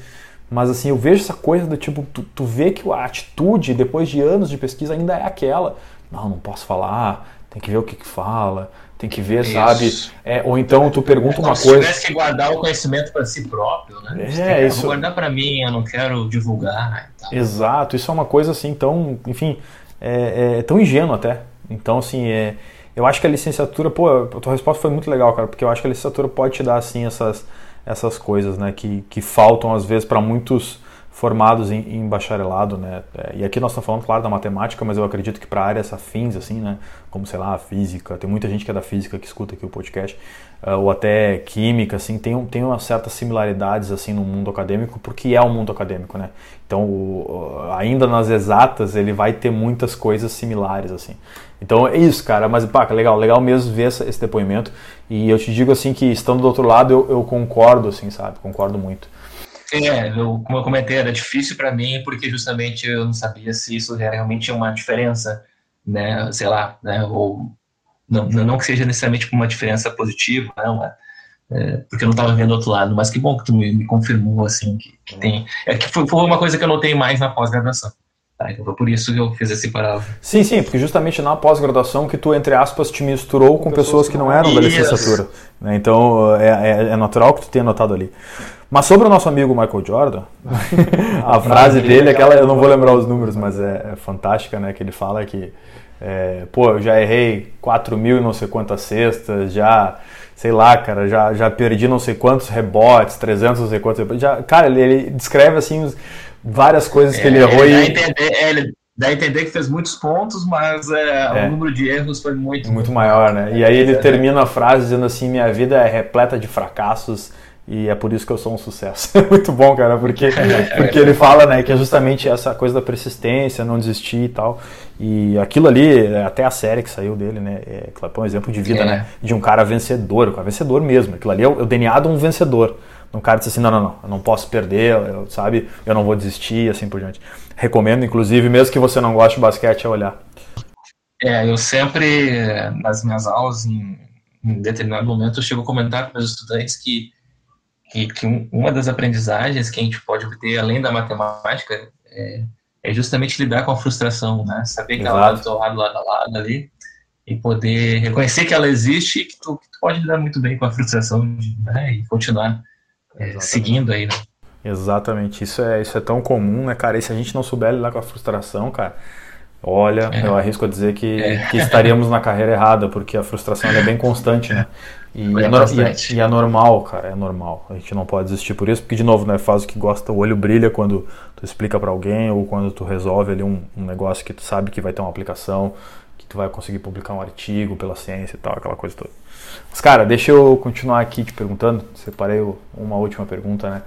mas assim, eu vejo essa coisa do tipo, tu, tu vê que a atitude, depois de anos de pesquisa, ainda é aquela. Não, não posso falar, tem que ver o que, que fala, tem que ver, Isso. sabe? É, ou então tu pergunta é uma coisa. Se tivesse que guardar o conhecimento para si próprio, né? É, isso. Vou guardar para mim, eu não quero divulgar. Exato, isso é uma coisa assim tão, enfim, é, é, tão ingênuo até. Então, assim, é, eu acho que a licenciatura, pô, a tua resposta foi muito legal, cara, porque eu acho que a licenciatura pode te dar, assim, essas, essas coisas, né, que, que faltam às vezes para muitos formados em, em bacharelado, né? É, e aqui nós estamos falando, claro, da matemática, mas eu acredito que para áreas afins, assim, né? Como, sei lá, física, tem muita gente que é da física que escuta aqui o podcast, uh, ou até química, assim, tem, tem umas certas similaridades, assim, no mundo acadêmico, porque é o um mundo acadêmico, né? Então, o, ainda nas exatas, ele vai ter muitas coisas similares, assim. Então, é isso, cara, mas, pá, legal, legal mesmo ver esse depoimento, e eu te digo, assim, que estando do outro lado, eu, eu concordo, assim, sabe? Concordo muito. É, eu, como eu comentei, era difícil para mim porque justamente eu não sabia se isso realmente tinha uma diferença, né, sei lá, né, ou não, não que seja necessariamente uma diferença positiva, não, é, é porque eu não estava vendo o outro lado, mas que bom que tu me, me confirmou, assim, que, que tem, é que foi, foi, uma coisa que eu notei mais na pós-graduação. Tá, então foi por isso que eu fiz esse parágrafo. Sim, sim, porque justamente na pós-graduação que tu, entre aspas, te misturou com, com pessoas, pessoas que não eram da licenciatura. Né? Então é, é, é natural que tu tenha notado ali. Mas sobre o nosso amigo Michael Jordan, [LAUGHS] a frase dele, é aquela, eu não vou lembrar os números, mas é, é fantástica, né? Que ele fala que, é, pô, eu já errei 4 mil e não sei quantas cestas, já, sei lá, cara, já, já perdi não sei quantos rebotes, 300 não sei quantos rebotes. Já, cara, ele, ele descreve, assim, várias coisas que ele errou ele e... Entender, ele dá a entender que fez muitos pontos, mas é, é, o número de erros foi muito... Muito maior, né? E aí ele termina a frase dizendo assim, minha vida é repleta de fracassos e é por isso que eu sou um sucesso. [LAUGHS] É muito bom, cara, porque, [LAUGHS] porque ele fala, né, que é justamente essa coisa da persistência, não desistir e tal. E aquilo ali, até a série que saiu dele, né, é, é um exemplo de vida, é. né, de um cara vencedor, um cara vencedor mesmo. Aquilo ali é o, é o DNA de um vencedor. Um cara disse assim, não, não, não, eu não posso perder, eu, sabe, eu não vou desistir e assim por diante. Recomendo, inclusive, mesmo que você não goste de basquete, é olhar. É, eu sempre, nas minhas aulas, em, em determinado momento, eu chego a comentar com meus estudantes que que, que uma das aprendizagens que a gente pode obter além da matemática é, é justamente lidar com a frustração, né? Saber que ela está do lado, lado a lado ali e poder reconhecer que ela existe e que tu, que tu pode lidar muito bem com a frustração né? e continuar é, seguindo aí, né? Exatamente, isso é, isso é tão comum, né, cara? E se a gente não souber lidar com a frustração, cara, olha, é. eu arrisco a dizer que, é. que estaríamos na carreira errada, porque a frustração é bem constante, né? [LAUGHS] E é, e, e é, normal, cara, é normal. A gente não pode desistir por isso, porque, de novo, né, faz o que gosta, o olho brilha quando tu explica para alguém ou quando tu resolve ali um, um negócio que tu sabe que vai ter uma aplicação, que tu vai conseguir publicar um artigo pela ciência e tal, aquela coisa toda. Mas, cara, deixa eu continuar aqui te perguntando. Separei uma última pergunta, né?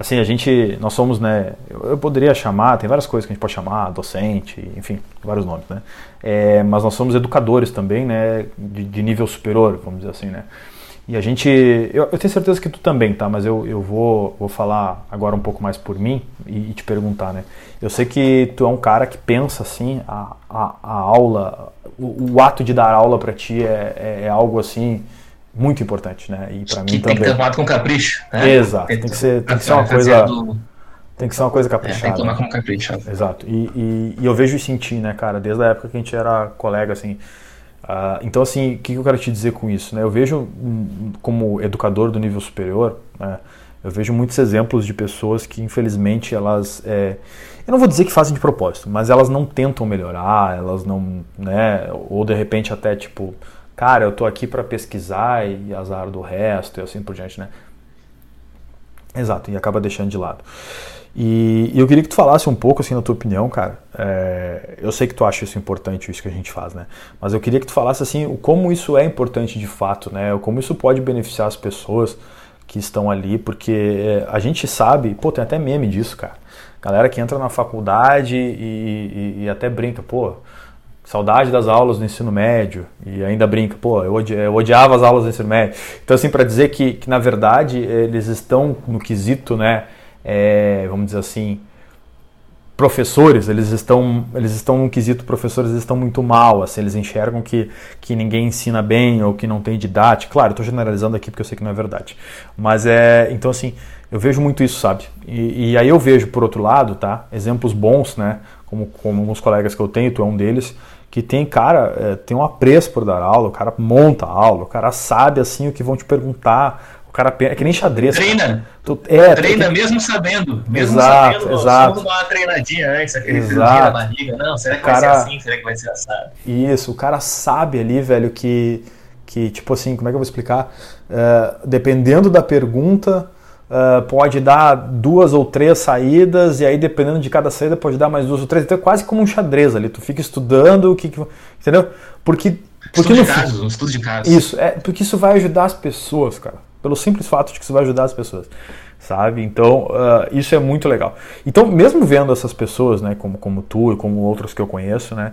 Assim, a gente, nós somos, né, eu, poderia chamar, tem várias coisas que a gente pode chamar, docente, enfim, vários nomes, né? É, mas nós somos educadores também, né, de, de, nível superior, vamos dizer assim, né? E a gente, eu, eu, tenho certeza que tu também, tá? Mas eu, eu vou, vou falar agora um pouco mais por mim e, e te perguntar, né? Eu sei que tu é um cara que pensa, assim, a, a, a aula, o, o, ato de dar aula para ti é, é, é algo, assim, muito importante, né? E para mim tem também. Tem que tomar com capricho. Né? Exato. Tem, que ser, tem que ser uma coisa. Do... Tem que ser uma coisa caprichada. É, tem que tomar com capricho. Exato. E, e, e, eu vejo isso em ti, né, cara? Desde a época que a gente era colega, assim. Uh, então, assim, o que eu quero te dizer com isso? Né? Eu vejo, como educador do nível superior, né, eu vejo muitos exemplos de pessoas que, infelizmente, elas. É, eu não vou dizer que fazem de propósito, mas elas não tentam melhorar, elas não. Né, ou de repente até, tipo cara, eu tô aqui para pesquisar e azar do resto e assim por diante, né? Exato, e acaba deixando de lado. E, e eu queria que tu falasse um pouco, assim, na tua opinião, cara. É, eu sei que tu acha isso importante, isso que a gente faz, né? Mas eu queria que tu falasse, assim, o como isso é importante de fato, né? Como isso pode beneficiar as pessoas que estão ali, porque é, a gente sabe, pô, tem até meme disso, cara. Galera que entra na faculdade e, e, e até brinca, pô, saudade das aulas do ensino médio e ainda brinca, pô, eu, odi eu odiava as aulas do ensino médio. Então, assim, para dizer que, que, na verdade, eles estão no quesito, né, é, vamos dizer assim, professores, eles estão, eles estão no quesito professores, eles estão muito mal, assim, eles enxergam que, que ninguém ensina bem ou que não tem didática. Claro, estou generalizando aqui porque eu sei que não é verdade. Mas é, então assim, eu vejo muito isso, sabe? E, e aí eu vejo, por outro lado, tá, exemplos bons, né, como, como alguns colegas que eu tenho, tu é um deles, que tem, cara, é, tem um apreço por dar aula, o cara monta a aula, o cara sabe assim o que vão te perguntar, o cara é que nem xadrez. Treina. Tu, é, Treina que... mesmo sabendo. Mesmo exato, sabendo, exato. Vamos dar uma treinadinha antes, aquele exato. na barriga. Não, será que vai ser assim? Será que vai ser assado? Isso, o cara sabe ali, velho, que, que tipo assim, como é que eu vou explicar? Uh, dependendo da pergunta, Uh, pode dar duas ou três saídas, e aí dependendo de cada saída pode dar mais duas ou três. Então é quase como um xadrez ali. Tu fica estudando o que. que entendeu? Porque. porque estudo de caso, um estudo de caso. Isso, é, porque isso vai ajudar as pessoas, cara. Pelo simples fato de que isso vai ajudar as pessoas. Sabe? Então, uh, isso é muito legal. Então, mesmo vendo essas pessoas, né, como, como tu e como outros que eu conheço, né,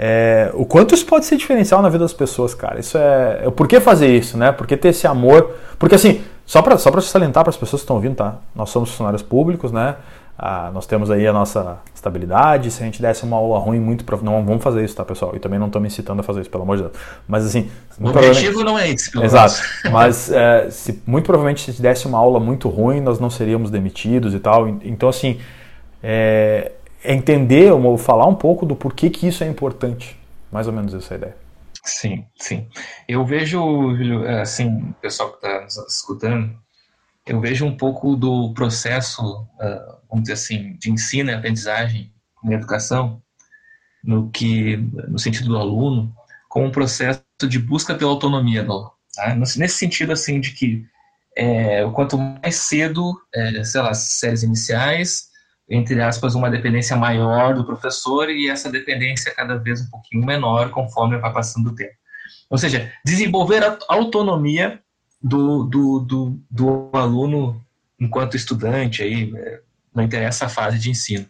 é, o quanto isso pode ser diferencial na vida das pessoas, cara. Isso é. é por que fazer isso, né? Por que ter esse amor? Porque assim, só para só salientar para as pessoas que estão ouvindo, tá? Nós somos funcionários públicos, né? Ah, nós temos aí a nossa estabilidade. Se a gente desse uma aula ruim, muito não vamos fazer isso, tá, pessoal? E também não estou me incitando a fazer isso, pelo amor de Deus. Mas assim, o objetivo não é esse. Exato. Mas é, se, muito provavelmente se a gente desse uma aula muito ruim, nós não seríamos demitidos e tal. Então assim, é, é entender ou falar um pouco do porquê que isso é importante. Mais ou menos essa é a ideia. Sim, sim. Eu vejo, assim, o pessoal que está nos escutando, eu vejo um pouco do processo, uh, vamos dizer assim, de ensino e aprendizagem na educação, no que, no sentido do aluno, como um processo de busca pela autonomia do aluno. Tá? Nesse sentido, assim, de que é, quanto mais cedo, é, sei lá, séries iniciais, entre aspas, uma dependência maior do professor e essa dependência cada vez um pouquinho menor conforme vai passando o tempo. Ou seja, desenvolver a autonomia do, do, do, do aluno enquanto estudante, aí, é, não interessa a fase de ensino.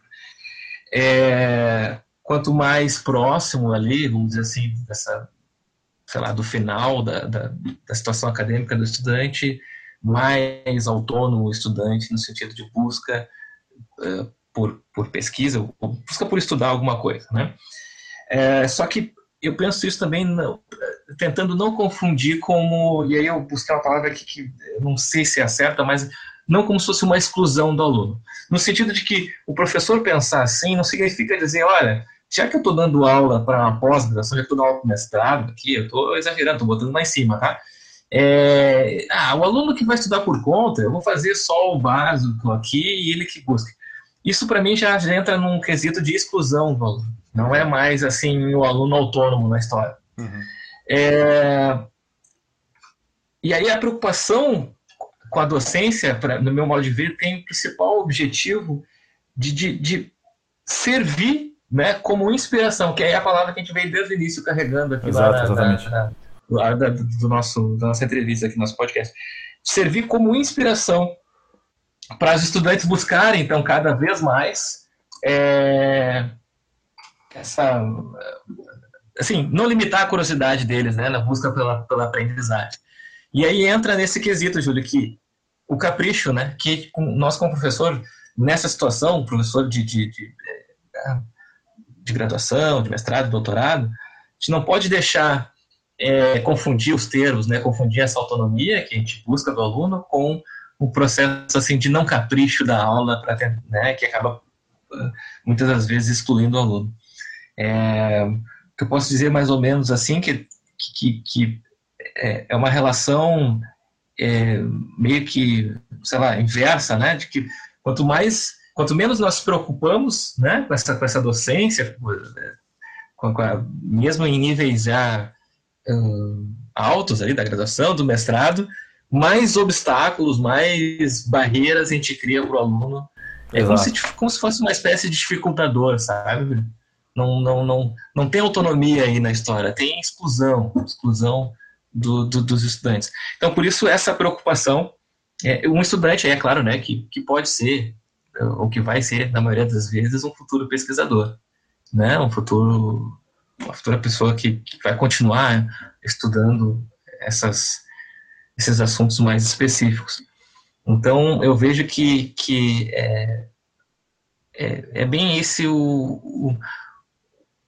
É, quanto mais próximo ali, vamos dizer assim, dessa, sei lá, do final da, da, da situação acadêmica do estudante, mais autônomo o estudante no sentido de busca eh, por, por pesquisa, ou busca por estudar alguma coisa, né? É, só que eu penso isso também não, tentando não confundir como, e aí eu busquei uma palavra aqui que eu não sei se é certa, mas não como se fosse uma exclusão do aluno. No sentido de que o professor pensar assim não significa dizer, olha, já que eu estou dando aula para pós-graduação, já estou dando aula para mestrado aqui, eu estou exagerando, estou botando lá em cima, tá? É, ah, o aluno que vai estudar por conta, eu vou fazer só o básico aqui e ele que busca. Isso para mim já entra num quesito de exclusão do aluno. Não é mais assim o aluno autônomo na história. Uhum. É, e aí a preocupação com a docência, pra, no meu modo de ver, tem o principal objetivo de, de, de servir né, como inspiração, que é a palavra que a gente veio desde o início carregando aqui Exato, lá, na, na, lá da, do nosso, da nossa entrevista aqui, nosso podcast. Servir como inspiração para os estudantes buscarem, então, cada vez mais é, essa. Assim, não limitar a curiosidade deles, né, na busca pela, pela aprendizagem. E aí entra nesse quesito, Júlio, que o capricho, né, que nós, como professor, nessa situação, professor de, de, de, de graduação, de mestrado, doutorado, a gente não pode deixar é, confundir os termos, né, confundir essa autonomia que a gente busca do aluno com o processo assim de não capricho da aula para né, que acaba muitas das vezes excluindo o aluno. É, que eu posso dizer mais ou menos assim que que, que é, é uma relação é, meio que sei lá inversa, né, de que quanto mais quanto menos nós nos preocupamos né, com essa com essa docência com, a, mesmo em níveis já uh, altos ali da graduação, do mestrado, mais obstáculos, mais barreiras a gente cria para o aluno. É como se, como se, fosse uma espécie de dificultador, sabe? Não, não, não, não tem autonomia aí na história, tem exclusão, exclusão do, do, dos estudantes. Então, por isso, essa preocupação. É, um estudante, é claro, né, que, que pode ser, ou que vai ser, na maioria das vezes, um futuro pesquisador, né, um futuro uma futura pessoa que, que vai continuar estudando essas, esses assuntos mais específicos. Então, eu vejo que, que é, é, é bem esse o, o,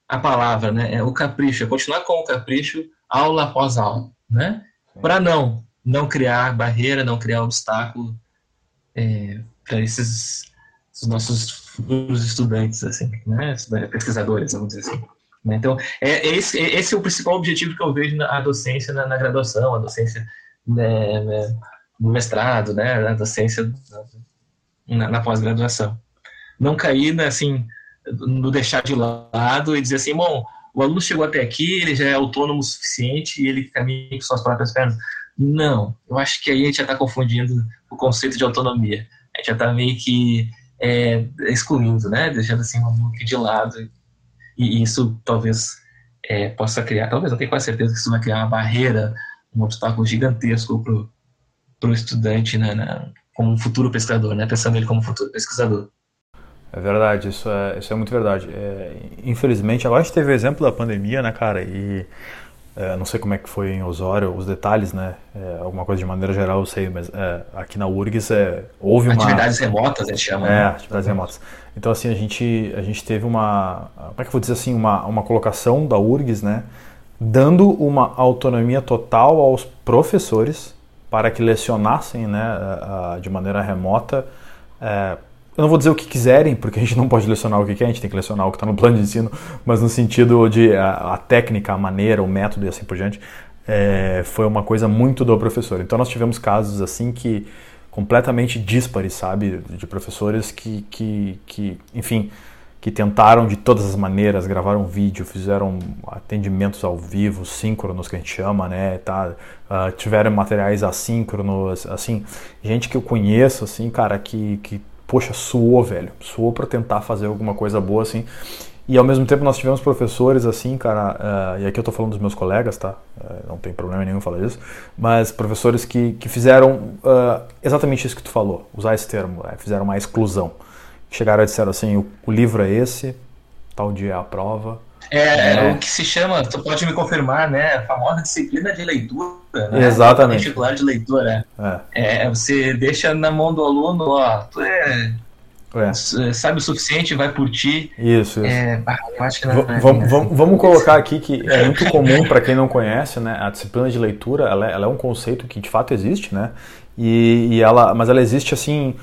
a palavra, né? É o capricho, é continuar com o capricho aula após aula, né? Para não, não criar barreira, não criar obstáculo é, para esses, esses nossos futuros estudantes, assim, né? Pesquisadores, vamos dizer assim. Né? Então, é, é, esse, é, esse é o principal objetivo que eu vejo na docência na, na graduação, a docência né, né, no mestrado, né, a docência na, na pós-graduação. Não cair, né, assim, no deixar de lado e dizer assim, bom, o aluno chegou até aqui, ele já é autônomo o suficiente e ele caminha com suas próprias pernas. Não, eu acho que aí a gente já está confundindo o conceito de autonomia. A gente já está meio que é, excluindo, né? Deixando assim o aluno de lado e isso talvez é, possa criar, talvez eu tenho quase certeza que isso vai criar uma barreira, um obstáculo gigantesco para o estudante né, né, como um futuro pesquisador, né, pensando ele como futuro pesquisador. É verdade, isso é, isso é muito verdade. É, infelizmente, agora a gente teve o exemplo da pandemia, né, cara, e é, não sei como é que foi em Osório, os detalhes, né? É, alguma coisa de maneira geral eu sei, mas é, aqui na URGS é, houve uma... Atividades remotas, a gente chama. É, né? atividades remotas. Então, assim, a gente, a gente teve uma... Como é que eu vou dizer assim? Uma, uma colocação da URGS, né? Dando uma autonomia total aos professores para que lecionassem, né? De maneira remota é, eu não vou dizer o que quiserem, porque a gente não pode lecionar o que quer, a gente tem que lecionar o que está no plano de ensino, mas no sentido de a, a, técnica, a maneira, o método e assim por diante, é, foi uma coisa muito do professor. Então nós tivemos casos assim que completamente díspares, sabe, de professores que, que, que enfim, que tentaram de todas as maneiras, gravaram vídeo, fizeram atendimentos ao vivo, síncronos que a gente chama, né, tá, uh, tiveram materiais assíncronos, assim, gente que eu conheço, assim, cara, que, que poxa, suou, velho. Suou para tentar fazer alguma coisa boa, assim. E ao mesmo tempo nós tivemos professores assim, cara, uh, e aqui eu tô falando dos meus colegas, tá? Uh, não tem problema nenhum falar isso, mas professores que, que fizeram uh, exatamente isso que tu falou, usar esse termo, fizeram uma exclusão. Chegaram e disseram assim: o, o livro é esse, tal dia é a prova, é, é, o que se chama, tu pode me confirmar, né? A famosa disciplina de leitura. Né? Exatamente. Particular de leitura. É. é. Você deixa na mão do aluno, ó, tu é. É. Sabe o suficiente, vai por ti. Isso, isso. É, eu acho que não, é vamos, vamos, vamos colocar aqui que é muito comum para quem não conhece, né? A disciplina de leitura, ela é, ela é, um conceito que de fato existe, né? E, e ela, mas ela existe assim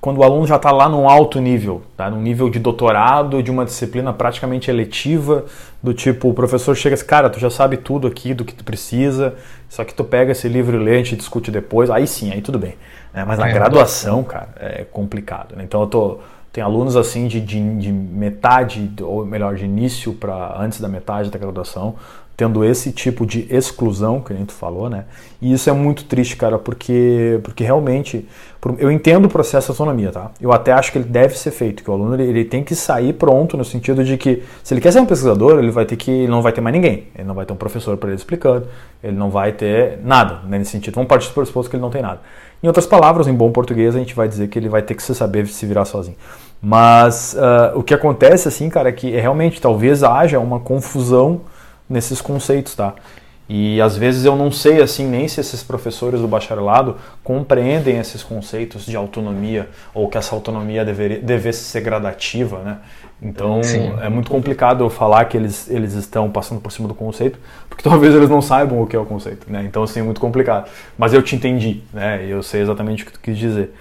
quando o aluno já está lá num alto nível, tá? num nível de doutorado, de uma disciplina praticamente eletiva, do tipo, o professor chega assim, cara, tu já sabe tudo aqui do que tu precisa, só que tu pega esse livro e lê, a gente discute depois, aí sim, aí tudo bem. Né? Mas na é, graduação, cara, é complicado. Né? Então eu tô, tem alunos assim de, de, de metade, ou melhor, de início para antes da metade da graduação, tendo esse tipo de exclusão que a gente falou, né? E isso é muito triste, cara, porque, porque realmente eu entendo o processo de autonomia, tá? Eu até acho que ele deve ser feito, que o aluno ele, ele, tem que sair pronto no sentido de que se ele quer ser um pesquisador, ele vai ter que ele não vai ter mais ninguém, ele não vai ter um professor para ele explicando, ele não vai ter nada né, nesse sentido. Vamos partir do pressuposto que ele não tem nada. Em outras palavras, em bom português, a gente vai dizer que ele vai ter que se saber se virar sozinho. Mas uh, o que acontece assim, cara, é que realmente talvez haja uma confusão nesses conceitos, tá? E às vezes eu não sei assim nem se esses professores do bacharelado compreendem esses conceitos de autonomia ou que essa autonomia deveria, devesse ser gradativa, né? Então Sim. é muito complicado eu falar que eles, eles estão passando por cima do conceito, porque [LAUGHS] talvez eles não saibam o que é o conceito, né? Então assim é muito complicado. Mas eu te entendi, né? Eu sei exatamente o que tu quis dizer.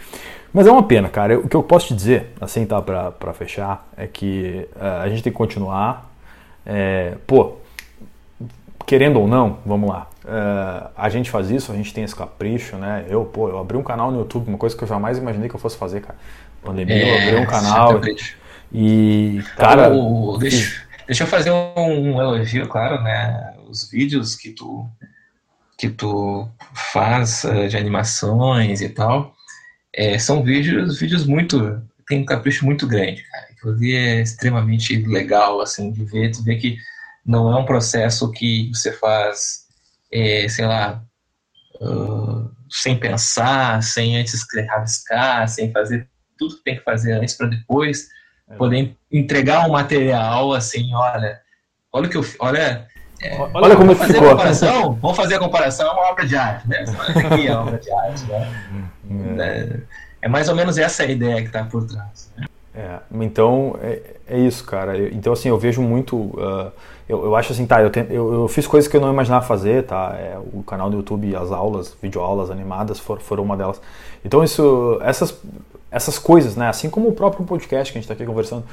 Mas é uma pena, cara. o que eu posso te dizer, assim, tá, pra, pra fechar, é que uh, a gente tem que continuar. É, pô, querendo ou não, vamos lá, uh, a gente faz isso, a gente tem esse capricho, né? Eu, pô, eu abri um canal no YouTube, uma coisa que eu jamais imaginei que eu fosse fazer, cara. Pandemia, é, eu abri um canal. E, cara. O, deixa, deixa eu fazer um elogio, claro, né? Os vídeos que tu, que tu faz uh, de animações e tal, é, são vídeos, vídeos muito. tem um capricho muito grande, cara. Aquilo é extremamente legal, assim, de ver, tu ver que não é um processo que você faz, é, sei lá, uh, sem pensar, sem antes rabiscar, sem fazer tudo que tem que fazer antes para depois é. poder entregar um material assim, olha, olha o que eu, olha, é, olha, olha como fazer ficou. comparação, vamos fazer a comparação, é uma obra de arte, né? Aqui [LAUGHS] é obra de arte, né? É, é mais ou menos essa a ideia que está por trás. Né? É, então é, é, isso, cara. Então assim, eu vejo muito. Uh, eu, eu acho assim, tá, eu, eu, eu, fiz coisas que eu não imaginava fazer, tá? É, o canal do YouTube, as aulas, videoaulas animadas foram, foram uma delas. Então isso, essas, essas coisas, né? Assim como o próprio podcast que a gente está aqui conversando.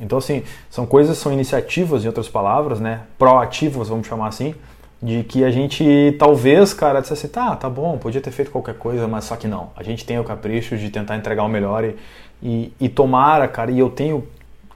Então assim, são coisas, são iniciativas, em outras palavras, né? Proativas, vamos chamar assim, de que a gente talvez, cara, dissesse, tá, tá bom, podia ter feito qualquer coisa, mas só que não. A gente tem o capricho de tentar entregar o melhor e, e, e tomara, cara, e eu tenho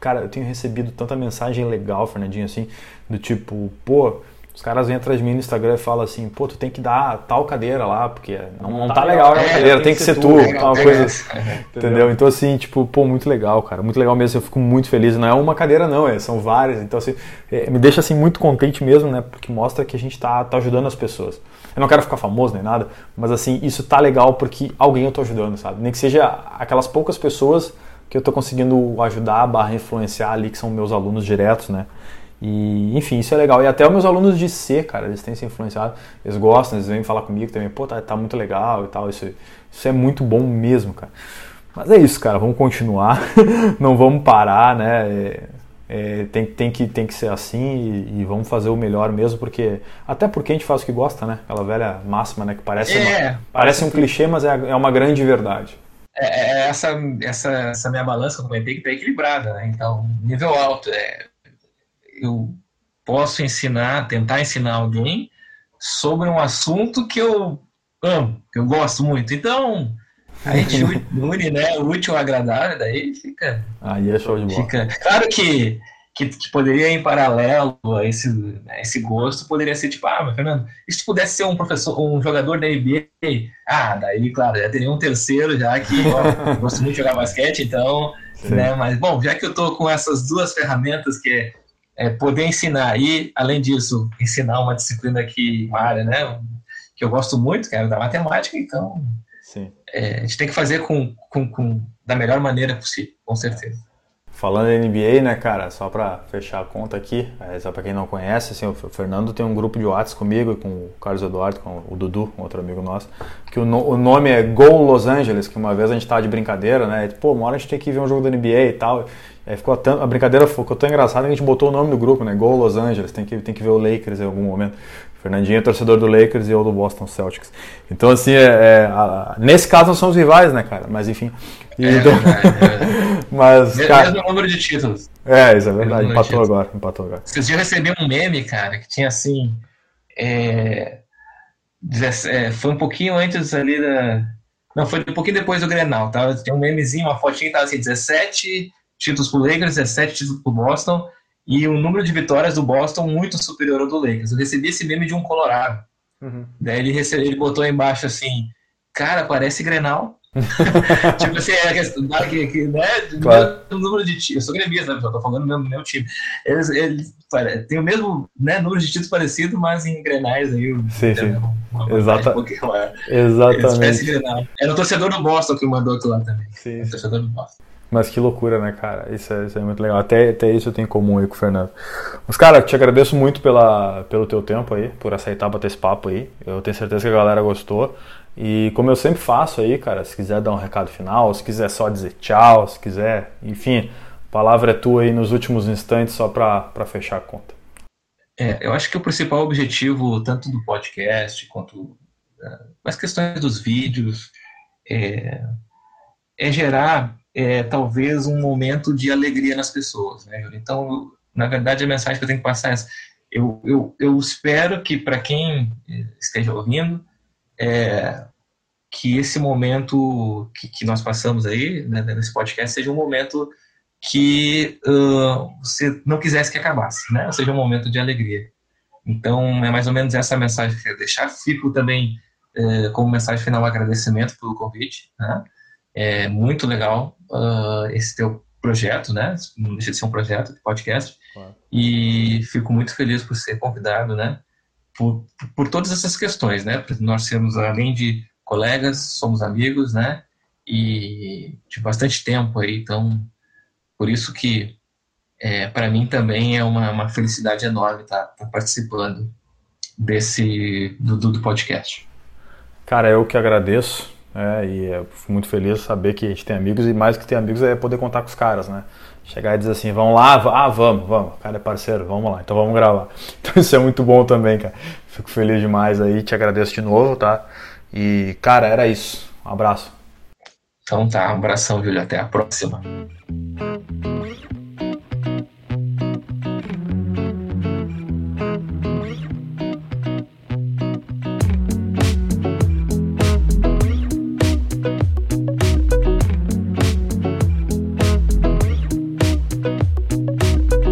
cara, eu tenho recebido tanta mensagem legal, Fernandinho, assim, do tipo, pô, os caras vêm atrás de mim no Instagram e falam assim, pô, tu tem que dar tal cadeira lá, porque não, não tá, tá legal a é, cadeira, tem, tem que, ser tu, tu tal coisa. [LAUGHS] entendeu? Então, assim, tipo, pô, muito legal, cara, muito legal mesmo, eu fico muito feliz. Não é uma cadeira, não, é, são várias. Então, assim, é, me deixa assim muito contente mesmo, né? Porque mostra que a gente tá, tá ajudando as pessoas. Eu não quero ficar famoso nem nada, mas assim, isso tá legal porque alguém eu tô ajudando, sabe? Nem que seja aquelas poucas pessoas que eu tô conseguindo ajudar, barra influenciar ali, que são meus alunos diretos, né? E, enfim, isso é legal. E até os meus alunos de C, cara, eles têm se influenciado, eles gostam, eles vêm falar comigo também, pô, tá, tá muito legal e tal. Isso, isso é muito bom mesmo, cara. Mas é isso, cara, vamos continuar, [LAUGHS] não vamos parar, né? É, é, tem, tem, que, tem que ser assim e, e, vamos fazer o melhor mesmo, porque. Até porque a gente faz o que gosta, né? Aquela velha máxima, né? Que parece, é, uma, parece, parece um clichê, mas é, é uma grande verdade. É, é, essa, essa, essa minha balança que eu comentei que está equilibrada, né? Então, nível alto é eu posso ensinar, tentar ensinar alguém sobre um assunto que eu amo, que eu gosto muito. Então, a gente [LAUGHS] une, né? O útil ao agradável, daí fica. Aí é show de bola. Fica... Claro que, que, que poderia em paralelo a esse, né, esse gosto, poderia ser tipo, ah, mas Fernando, e se pudesse ser um professor, um jogador da NBA? Ah, daí, claro, já teria um terceiro já que ó, [LAUGHS] gosto muito de jogar basquete, então. Né, mas, bom, já que eu tô com essas duas ferramentas que é é, poder ensinar e, além disso, ensinar uma disciplina que, uma área, né, que eu gosto muito, que é da matemática, então é, a gente tem que fazer com, com, com, da melhor maneira possível, com certeza. Falando em NBA, né, cara, só para fechar a conta aqui, é, só para quem não conhece, assim, o Fernando tem um grupo de WhatsApp comigo e com o Carlos Eduardo, com o Dudu, um outro amigo nosso, que o, no, o nome é Go Los Angeles, que uma vez a gente tava de brincadeira, né, pô, uma hora a gente tem que ver um jogo da NBA e tal, Aí ficou tão, a brincadeira ficou tão engraçada que a gente botou o nome do grupo, né? Gol Los Angeles, tem que, tem que ver o Lakers em algum momento. Fernandinho é torcedor do Lakers e eu do Boston Celtics. Então, assim, é, é, a, nesse caso nós somos rivais, né, cara? Mas enfim. É, então... [LAUGHS] Mas, Mesmo cara... número de títulos. É, isso é verdade. Empatou agora, empatou agora. Esses dias eu recebi um meme, cara, que tinha assim. É... é foi um pouquinho antes ali da. Não, foi um pouquinho depois do Grenal, tá? Tem um memezinho, uma fotinha que tava assim: 17 títulos pro Lakers, 17 títulos pro Boston e o número de vitórias do Boston muito superior ao do Lakers. Eu recebi esse meme de um Colorado. Uhum. Daí ele, recebe, ele botou embaixo assim: Cara, parece Grenal. [LAUGHS] tipo assim, é a questão que, que né, claro. o número de títulos. Eu sou gremista, né, tô falando do meu, time. Eles, eles têm o mesmo né, número de títulos parecido, mas em grenais aí. Sim, sim. Uma, Exata... um Exatamente. Era o torcedor do Boston que mandou aquilo lá também. Sim. O torcedor do Boston. Mas que loucura, né, cara? Isso é, isso é, muito legal. Até, até isso eu tenho em comum aí com o Fernando. Mas, cara, te agradeço muito pela, pelo teu tempo aí, por aceitar bater esse papo aí. Eu tenho certeza que a galera gostou. E como eu sempre faço aí, cara, se quiser dar um recado final, se quiser só dizer tchau, se quiser, enfim, a palavra é tua aí nos últimos instantes só para fechar a conta. É, eu acho que o principal objetivo, tanto do podcast quanto uh, as questões dos vídeos, é, é gerar é, talvez um momento de alegria nas pessoas. Né? Então, na verdade, a mensagem que eu tenho que passar é essa. Eu, eu, eu espero que, para quem é, esteja ouvindo, é, que esse momento que, que nós passamos aí, né, nesse podcast, seja um momento que uh, você não quisesse que acabasse, né? seja um momento de alegria. Então, é mais ou menos essa mensagem que eu quero deixar. Fico também é, como mensagem final agradecimento pelo convite. Né? É muito legal uh, esse teu projeto, né? Não deixa de ser um projeto de podcast. Claro. E fico muito feliz por ser convidado, né? Por, por todas essas questões, né? Nós sermos, além de colegas, somos amigos, né? E de bastante tempo aí, então, por isso que é, para mim também é uma, uma felicidade enorme estar tá, tá participando desse do, do podcast. Cara, eu que agradeço é, e eu fico muito feliz de saber que a gente tem amigos e mais que ter amigos é poder contar com os caras, né? Chegar e dizer assim, vamos lá, ah, vamos, vamos, cara é parceiro, vamos lá, então vamos gravar. [LAUGHS] Então isso é muito bom também, cara. Fico feliz demais aí, te agradeço de novo, tá? E, cara, era isso. Um abraço. Então tá, um abração, Júlio, até a próxima.